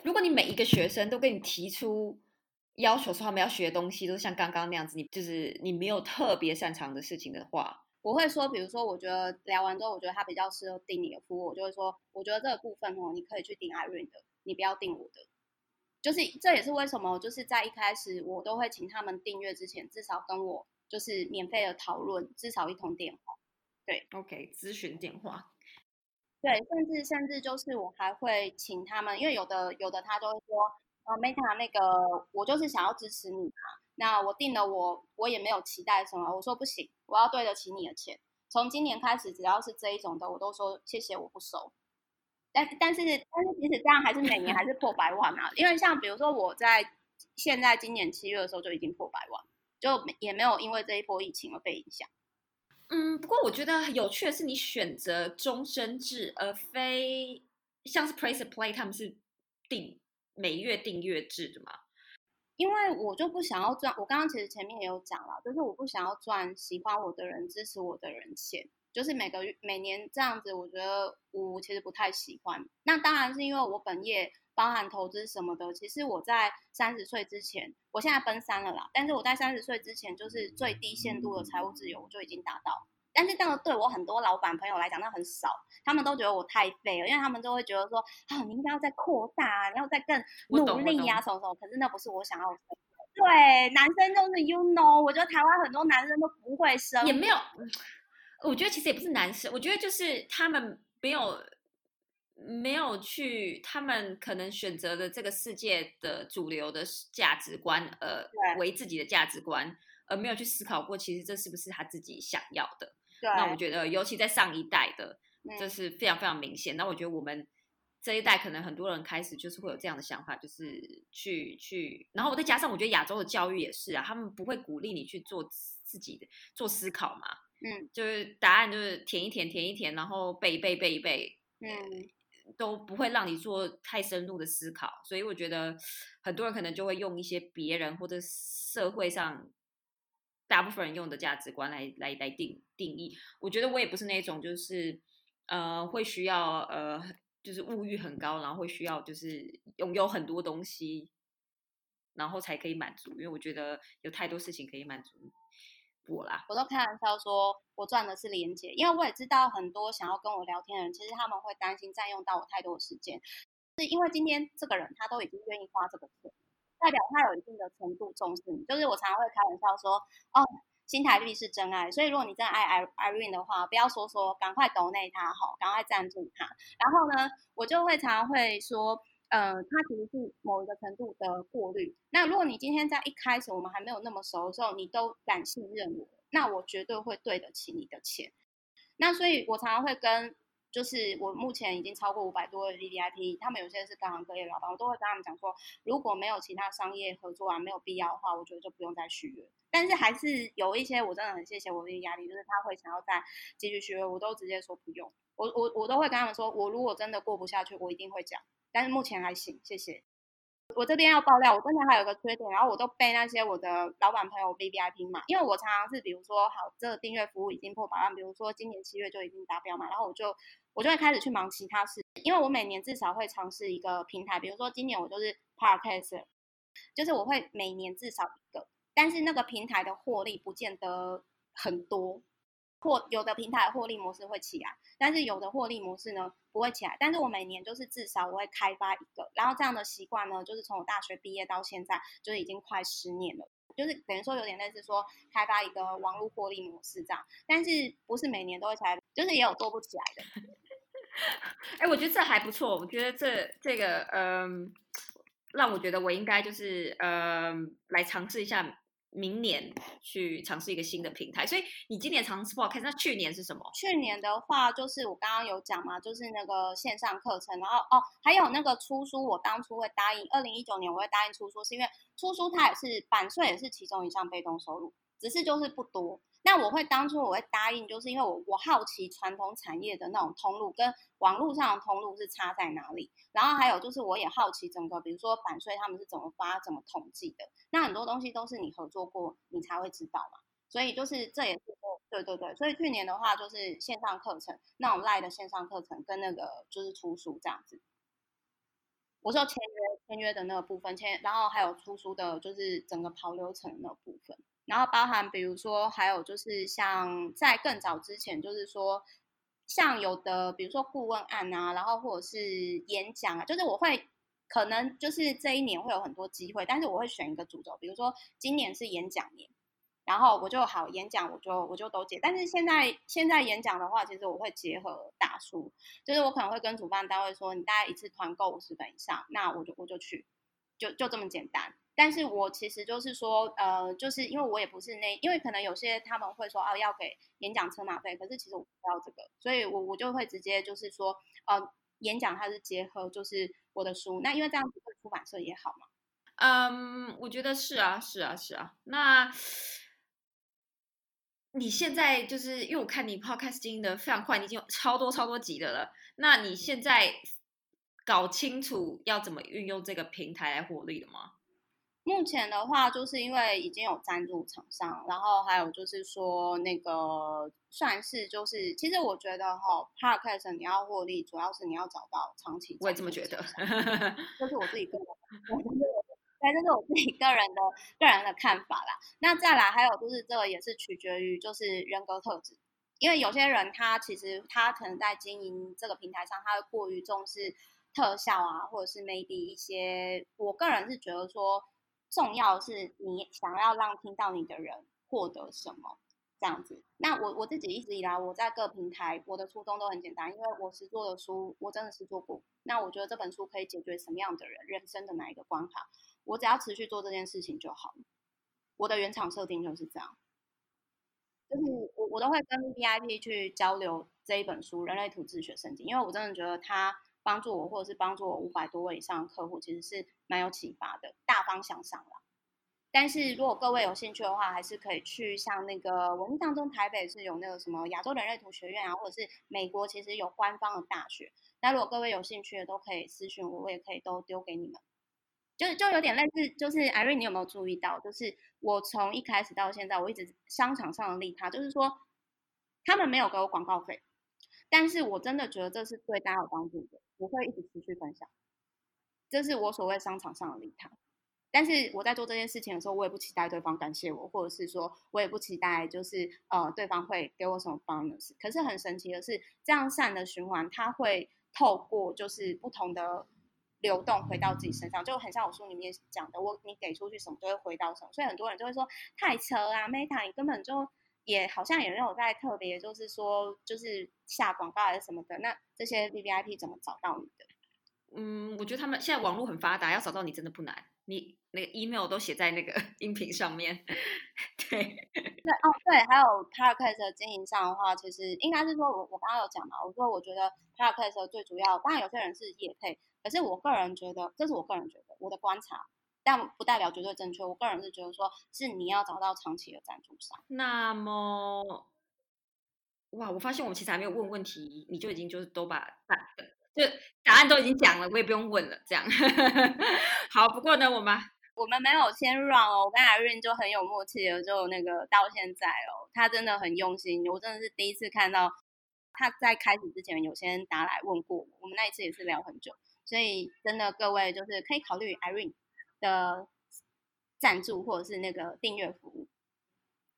如果你每一个学生都跟你提出要求，说他们要学东西都像刚刚那样子，你就是你没有特别擅长的事情的话。我会说，比如说，我觉得聊完之后，我觉得他比较适合订你的服务，我就会说，我觉得这个部分哦，你可以去订 Irene 的，你不要订我的。就是这也是为什么，就是在一开始我都会请他们订阅之前，至少跟我就是免费的讨论，至少一通电话。对，OK，咨询电话。对，甚至甚至就是我还会请他们，因为有的有的他就会说，呃，Meta 那个我就是想要支持你嘛。那我定了，我我也没有期待什么。我说不行，我要对得起你的钱。从今年开始，只要是这一种的，我都说谢谢，我不收。但但是但是，即使这样，还是每年还是破百万啊。因为像比如说，我在现在今年七月的时候就已经破百万，就也没有因为这一波疫情而被影响。嗯，不过我觉得有趣的是，你选择终身制，而非像是 Price Play 他们是订每月订阅制的嘛？因为我就不想要赚，我刚刚其实前面也有讲了，就是我不想要赚喜欢我的人、支持我的人钱，就是每个月、每年这样子，我觉得我其实不太喜欢。那当然是因为我本业包含投资什么的，其实我在三十岁之前，我现在奔三了啦，但是我在三十岁之前，就是最低限度的财务自由，我就已经达到。但是这样对我很多老板朋友来讲，那很少，他们都觉得我太废了，因为他们都会觉得说，啊，你应该要再扩大，你要再更努力呀，什么什么。可是那不是我想要的。对，男生就是 you know，我觉得台湾很多男生都不会生，也没有。我觉得其实也不是男生，我觉得就是他们没有没有去，他们可能选择的这个世界的主流的价值观，呃，为自己的价值观，而没有去思考过，其实这是不是他自己想要的。那我觉得，尤其在上一代的，这是非常非常明显。那我觉得我们这一代可能很多人开始就是会有这样的想法，就是去去，然后我再加上我觉得亚洲的教育也是啊，他们不会鼓励你去做自己的做思考嘛，嗯，就是答案就是填一填填一填，然后背一背背一背，嗯，都不会让你做太深入的思考。所以我觉得很多人可能就会用一些别人或者社会上。大部分人用的价值观来来来定定义，我觉得我也不是那种就是呃会需要呃就是物欲很高，然后会需要就是拥有很多东西，然后才可以满足，因为我觉得有太多事情可以满足我啦。我都开玩笑说我赚的是连接，因为我也知道很多想要跟我聊天的人，其实他们会担心占用到我太多的时间，是因为今天这个人他都已经愿意花这个钱。代表他有一定的程度重视你，就是我常常会开玩笑说，哦，新台币是真爱，所以如果你真的爱 Irene 的话，不要说说，赶快 donate 他哈，赶快赞助他。然后呢，我就会常常会说，呃，他其实是某一个程度的过滤。那如果你今天在一开始我们还没有那么熟的时候，你都敢信任我，那我绝对会对得起你的钱。那所以我常常会跟就是我目前已经超过五百多位 V V I P，他们有些是各行各业老板，我都会跟他们讲说，如果没有其他商业合作啊，没有必要的话，我觉得就不用再续约。但是还是有一些我真的很谢谢我的压力，就是他会想要再继续续约，我都直接说不用。我我我都会跟他们说，我如果真的过不下去，我一定会讲。但是目前还行，谢谢。我这边要爆料，我真的还有个缺点，然后我都被那些我的老板朋友 V V I P 嘛，因为我常常是比如说好，这个订阅服务已经破百万，比如说今年七月就已经达标嘛，然后我就我就会开始去忙其他事，因为我每年至少会尝试一个平台，比如说今年我就是 Podcast，就是我会每年至少一个，但是那个平台的获利不见得很多。或有的平台获利模式会起来，但是有的获利模式呢不会起来。但是我每年就是至少我会开发一个，然后这样的习惯呢，就是从我大学毕业到现在，就是已经快十年了。就是等于说有点类似说开发一个网络获利模式这样，但是不是每年都会起来，就是也有做不起来的。哎，我觉得这还不错。我觉得这这个嗯，让我觉得我应该就是嗯来尝试一下。明年去尝试一个新的平台，所以你今年尝试 podcast，那去年是什么？去年的话，就是我刚刚有讲嘛，就是那个线上课程，然后哦，还有那个出书，我当初会答应，二零一九年我会答应出书，是因为出书它也是版税，也是其中一项被动收入，只是就是不多。那我会当初我会答应，就是因为我我好奇传统产业的那种通路跟网络上的通路是差在哪里，然后还有就是我也好奇整个，比如说版税他们是怎么发、怎么统计的。那很多东西都是你合作过，你才会知道嘛。所以就是这也是对对对。所以去年的话就是线上课程，那种赖的线上课程跟那个就是出书这样子。我说签约签约的那个部分签，然后还有出书的，就是整个跑流程那部分。然后包含，比如说还有就是像在更早之前，就是说像有的，比如说顾问案啊，然后或者是演讲啊，就是我会可能就是这一年会有很多机会，但是我会选一个主轴，比如说今年是演讲年，然后我就好演讲，我就我就都接。但是现在现在演讲的话，其实我会结合大书，就是我可能会跟主办单位说，你大概一次团购五十本以上，那我就我就去，就就这么简单。但是我其实就是说，呃，就是因为我也不是那，因为可能有些他们会说，哦，要给演讲车马费，可是其实我不要这个，所以我我就会直接就是说，呃，演讲它是结合就是我的书，那因为这样子对出版社也好嘛。嗯，我觉得是啊，是啊，是啊。那你现在就是因为我看你 podcast 经营的非常快，你已经有超多超多集的了，那你现在搞清楚要怎么运用这个平台来获利了吗？目前的话，就是因为已经有赞助厂商，然后还有就是说那个算是就是，其实我觉得哈，Podcast 你要获利，主要是你要找到长期。我也这么觉得，这是我自己个人，对，这是我自己个人的个人的看法啦。那再来还有就是这个也是取决于就是人格特质，因为有些人他其实他可能在经营这个平台上，他会过于重视特效啊，或者是 maybe 一些，我个人是觉得说。重要的是你想要让听到你的人获得什么这样子。那我我自己一直以来我在各平台，我的初衷都很简单，因为我是做的书，我真的是做过。那我觉得这本书可以解决什么样的人人生的哪一个关卡，我只要持续做这件事情就好了。我的原厂设定就是这样，就是我我都会跟 VIP 去交流这一本书《人类图自学圣经》，因为我真的觉得它。帮助我，或者是帮助我五百多位以上的客户，其实是蛮有启发的，大方向上了。但是如果各位有兴趣的话，还是可以去像那个我印象中台北是有那个什么亚洲人类图学院啊，或者是美国其实有官方的大学。那如果各位有兴趣的，都可以私信我，我也可以都丢给你们。就就有点类似，就是 Irene，你有没有注意到？就是我从一开始到现在，我一直商场上的利他，就是说他们没有给我广告费。但是我真的觉得这是对大家有帮助的，我会一直持续分享。这是我所谓商场上的利他。但是我在做这件事情的时候，我也不期待对方感谢我，或者是说我也不期待就是呃对方会给我什么 bonus。可是很神奇的是，这样善的循环，它会透过就是不同的流动回到自己身上，就很像我书里面讲的，我你给出去什么，就会回到什么。所以很多人就会说太扯啊，Meta 你根本就。也好像也没有在特别，就是说，就是下广告还是什么的。那这些 V V I P 怎么找到你的？嗯，我觉得他们现在网络很发达，要找到你真的不难。你那个 email 都写在那个 音频上面，对对哦对，还有 podcast 经营上的话，其实应该是说，我我刚刚有讲嘛，我说我觉得 podcast 最主要，当然有些人是业配，可是我个人觉得，这是我个人觉得我的观察，但不代表绝对正确。我个人是觉得说，是你要找到长期的赞助商。那么，哇，我发现我们其实还没有问问题，你就已经就是都把答就答案都已经讲了，我也不用问了，这样。好，不过呢，我们我们没有先 run 哦，我跟 Irene 就很有默契的，就那个到现在哦，他真的很用心，我真的是第一次看到他在开始之前有先打来问过我，我们那一次也是聊很久，所以真的各位就是可以考虑 Irene 的赞助或者是那个订阅服务，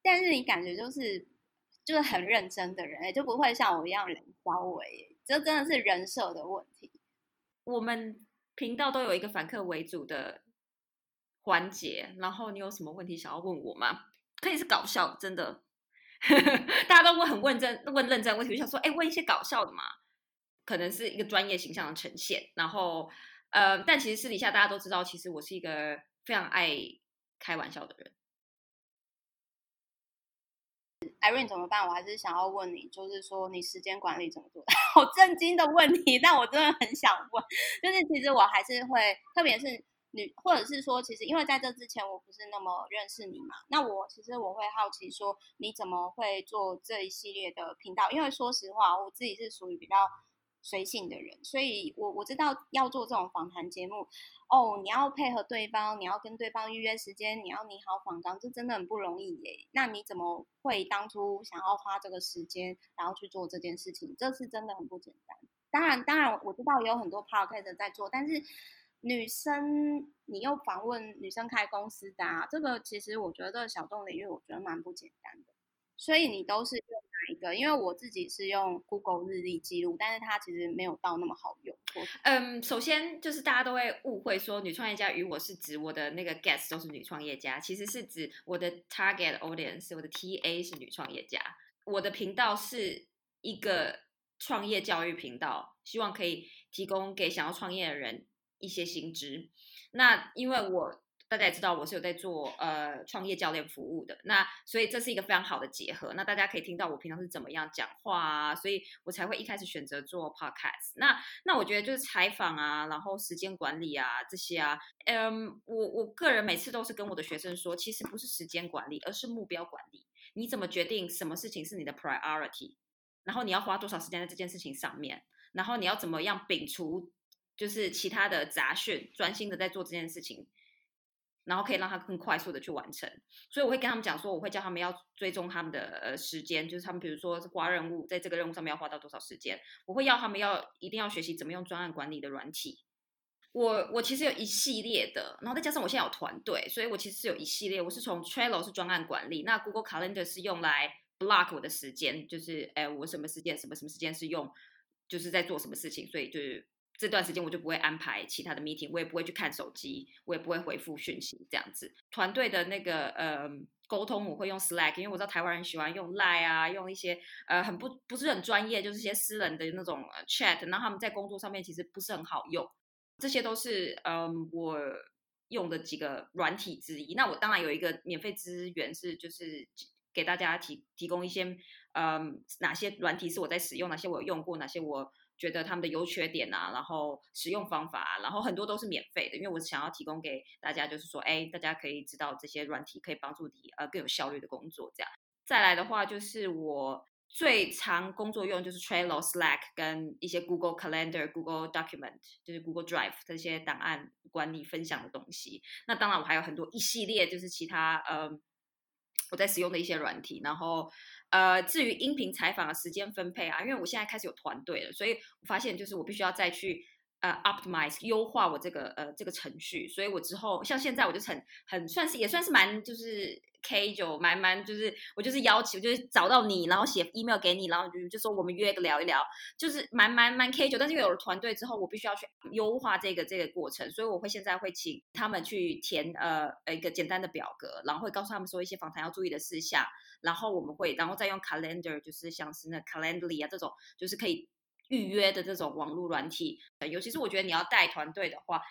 但是你感觉就是就是很认真的人，就不会像我一样冷稍微。这真的是人设的问题。我们频道都有一个反客为主的环节，然后你有什么问题想要问我吗？可以是搞笑，真的，大家都问很问真问认真问题，我想说，哎，问一些搞笑的嘛，可能是一个专业形象的呈现。然后，呃，但其实私底下大家都知道，其实我是一个非常爱开玩笑的人。Irene 怎么办？我还是想要问你，就是说你时间管理怎么做？好震惊的问题，但我真的很想问。就是其实我还是会，特别是女，或者是说，其实因为在这之前我不是那么认识你嘛，那我其实我会好奇说，你怎么会做这一系列的频道？因为说实话，我自己是属于比较。随性的人，所以我我知道要做这种访谈节目，哦，你要配合对方，你要跟对方预约时间，你要拟好访纲，这真的很不容易耶。那你怎么会当初想要花这个时间，然后去做这件事情？这是真的很不简单。当然，当然我知道有很多 podcast 在做，但是女生你又访问女生开公司的，啊，这个其实我觉得这个小众领域，我觉得蛮不简单的。所以你都是用哪一个？因为我自己是用 Google 日历记录，但是它其实没有到那么好用。嗯，首先就是大家都会误会说女创业家与我是指我的那个 guest 都是女创业家，其实是指我的 target audience，我的 TA 是女创业家。我的频道是一个创业教育频道，希望可以提供给想要创业的人一些新知。那因为我。大家也知道我是有在做呃创业教练服务的，那所以这是一个非常好的结合。那大家可以听到我平常是怎么样讲话啊，所以我才会一开始选择做 podcast。那那我觉得就是采访啊，然后时间管理啊这些啊，嗯，我我个人每次都是跟我的学生说，其实不是时间管理，而是目标管理。你怎么决定什么事情是你的 priority？然后你要花多少时间在这件事情上面？然后你要怎么样摒除就是其他的杂讯，专心的在做这件事情？然后可以让他更快速的去完成，所以我会跟他们讲说，我会叫他们要追踪他们的呃时间，就是他们比如说花任务，在这个任务上面要花到多少时间，我会要他们要一定要学习怎么用专案管理的软体。我我其实有一系列的，然后再加上我现在有团队，所以我其实是有一系列。我是从 Trello 是专案管理，那 Google Calendar 是用来 block 我的时间，就是哎我什么时间什么什么时间是用，就是在做什么事情，所以就是。这段时间我就不会安排其他的 meeting，我也不会去看手机，我也不会回复讯息，这样子。团队的那个呃沟通我会用 Slack，因为我知道台湾人喜欢用 Line 啊，用一些呃很不不是很专业，就是一些私人的那种 chat，然后他们在工作上面其实不是很好用。这些都是嗯我用的几个软体之一。那我当然有一个免费资源是就是给大家提提供一些嗯哪些软体是我在使用，哪些我用过，哪些我。觉得他们的优缺点啊，然后使用方法，然后很多都是免费的，因为我想要提供给大家，就是说，哎，大家可以知道这些软体可以帮助你呃更有效率的工作。这样再来的话，就是我最常工作用就是 Trello、Slack 跟一些 Google Calendar、Google Document，就是 Google Drive 这些档案管理分享的东西。那当然我还有很多一系列就是其他呃我在使用的一些软体，然后。呃，至于音频采访的时间分配啊，因为我现在开始有团队了，所以我发现就是我必须要再去呃 optimize 优化我这个呃这个程序，所以我之后像现在我就很很算是也算是蛮就是 K 九蛮蛮就是我就是邀请就是找到你，然后写 email 给你，然后就就说我们约个聊一聊，就是蛮蛮蛮 K 九，但是有了团队之后，我必须要去优化这个这个过程，所以我会现在会请他们去填呃一个简单的表格，然后会告诉他们说一些访谈要注意的事项。然后我们会，然后再用 calendar，就是像是那 calendly 啊这种，就是可以预约的这种网络软体。尤其是我觉得你要带团队的话，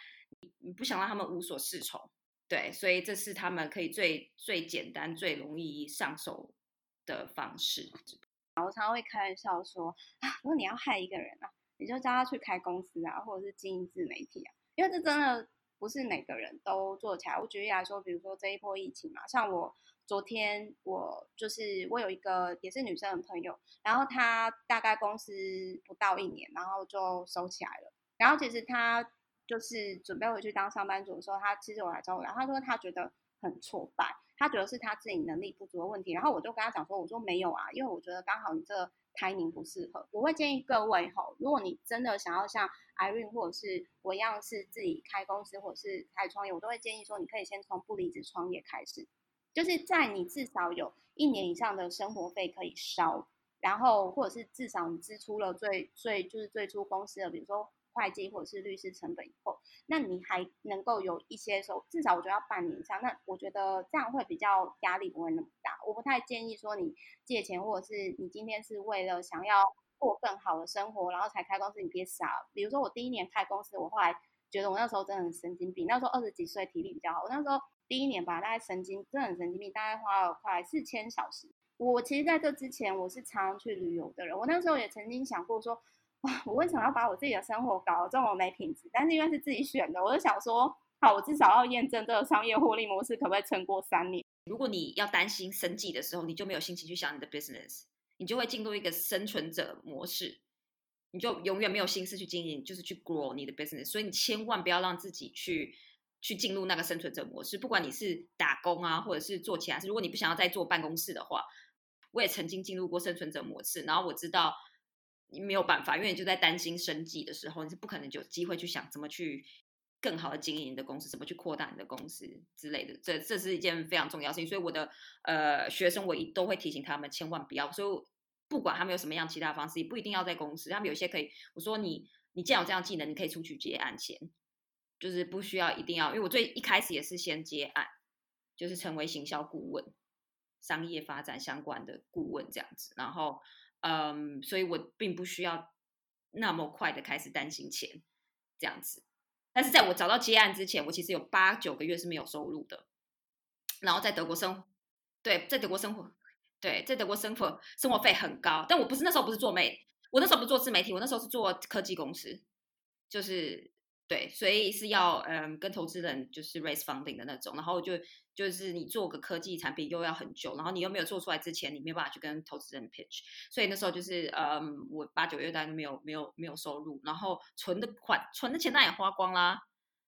你不想让他们无所适从，对，所以这是他们可以最最简单、最容易上手的方式。我常常会开玩笑说啊，如果你要害一个人啊，你就叫他去开公司啊，或者是经营自媒体啊，因为这真的不是每个人都做起来。我举例来说，比如说这一波疫情嘛，像我昨天我就是我有一个也是女生的朋友，然后她大概公司不到一年，然后就收起来了。然后其实她就是准备回去当上班族的时候，她其实我来找我聊，她说她觉得很挫败。她觉得是她自己能力不足的问题，然后我就跟她讲说，我说没有啊，因为我觉得刚好你这 timing 不适合。我会建议各位吼，如果你真的想要像 Irene 或者是我一样是自己开公司或者是开创业，我都会建议说，你可以先从不离职创业开始，就是在你至少有一年以上的生活费可以烧，然后或者是至少你支出了最最就是最初公司的，比如说。会计或者是律师成本以后，那你还能够有一些收，至少我觉得要半年以上。那我觉得这样会比较压力不会那么大。我不太建议说你借钱，或者是你今天是为了想要过更好的生活，然后才开公司，你别傻。比如说我第一年开公司，我后来觉得我那时候真的很神经病。那时候二十几岁，体力比较好。我那时候第一年吧，大概神经真的很神经病，大概花了快四千小时。我其实在这之前，我是常常去旅游的人。我那时候也曾经想过说。哇我为什么要把我自己的生活搞得这么没品质？但是因为是自己选的，我就想说，好，我至少要验证这个商业获利模式可不可以撑过三年。如果你要担心生计的时候，你就没有心情去想你的 business，你就会进入一个生存者模式，你就永远没有心思去经营，就是去 grow 你的 business。所以你千万不要让自己去去进入那个生存者模式。不管你是打工啊，或者是做其他事，如果你不想要再做办公室的话，我也曾经进入过生存者模式，然后我知道。你没有办法，因为你就在担心生计的时候，你是不可能有机会去想怎么去更好的经营你的公司，怎么去扩大你的公司之类的。这这是一件非常重要事情，所以我的呃学生我一都会提醒他们千万不要。所以不管他们有什么样其他方式，也不一定要在公司。他们有些可以，我说你你既然有这样技能，你可以出去接案钱，就是不需要一定要。因为我最一开始也是先接案，就是成为行销顾问、商业发展相关的顾问这样子，然后。嗯，所以我并不需要那么快的开始担心钱这样子，但是在我找到接案之前，我其实有八九个月是没有收入的。然后在德国生，对，在德国生活，对，在德国生活生活费很高。但我不是那时候不是做媒，我那时候不做自媒体，我那时候是做科技公司，就是。对，所以是要嗯跟投资人就是 raise funding 的那种，然后就就是你做个科技产品又要很久，然后你又没有做出来之前，你没有办法去跟投资人 pitch，所以那时候就是嗯我八九月大概没有没有没有收入，然后存的款存的钱那也花光啦，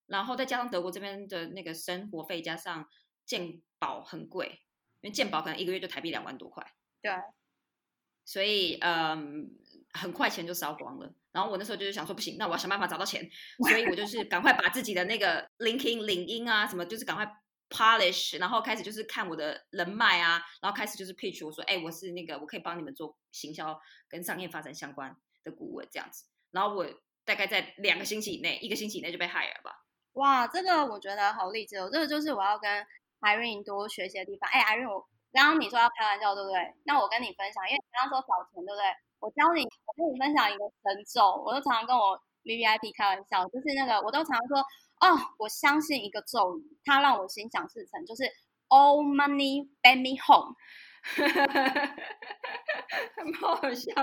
然后再加上德国这边的那个生活费加上健保很贵，因为健保可能一个月就台币两万多块，对，所以嗯很快钱就烧光了。然后我那时候就是想说，不行，那我要想办法找到钱，所以我就是赶快把自己的那个 LinkedIn 领英啊什么，就是赶快 polish，然后开始就是看我的人脉啊，然后开始就是 pitch，我说，哎，我是那个我可以帮你们做行销跟商业发展相关的顾问这样子。然后我大概在两个星期以内，一个星期以内就被 hire 吧。哇，这个我觉得好励志哦，这个就是我要跟 Irene 多学习的地方。哎，Irene，我刚刚你说要开玩笑对不对？那我跟你分享，因为你刚刚说找钱对不对？我教你，我跟你分享一个神咒，我都常常跟我 V V I P 开玩笑，就是那个，我都常说，哦，我相信一个咒语，它让我心想事成，就是 All money bring me home，很好笑。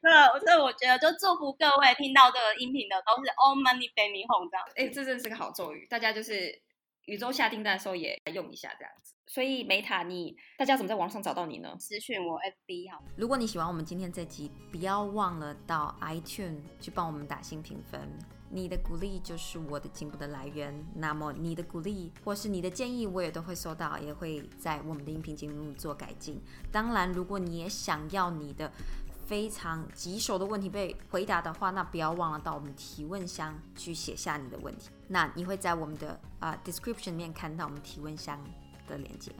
这这我觉得就祝福各位听到这个音频的都是 All money bring me home 这样。哎，这真是个好咒语，大家就是宇宙下订单的时候也用一下这样子。所以梅塔，你大家怎么在网上找到你呢？私讯我 FB 好。如果你喜欢我们今天这集，不要忘了到 iTune 去帮我们打新评分。你的鼓励就是我的进步的来源。那么你的鼓励或是你的建议，我也都会收到，也会在我们的音频节目做改进。当然，如果你也想要你的非常棘手的问题被回答的话，那不要忘了到我们提问箱去写下你的问题。那你会在我们的啊 description 里面看到我们提问箱的连接。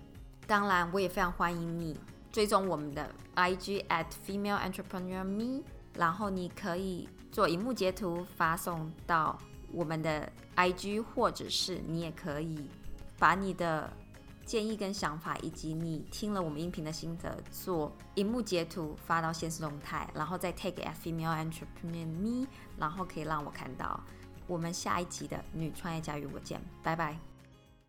当然我也非常欢迎你追踪我们的 ig at female entrepreneur me 然后你可以做荧幕截图发送到我们的 ig 或者是你也可以把你的建议跟想法以及你听了我们音频的心得做荧幕截图发到现实动态然后再 take at female entrepreneur me 然后可以让我看到。我们下一集的女创业家与我见拜拜。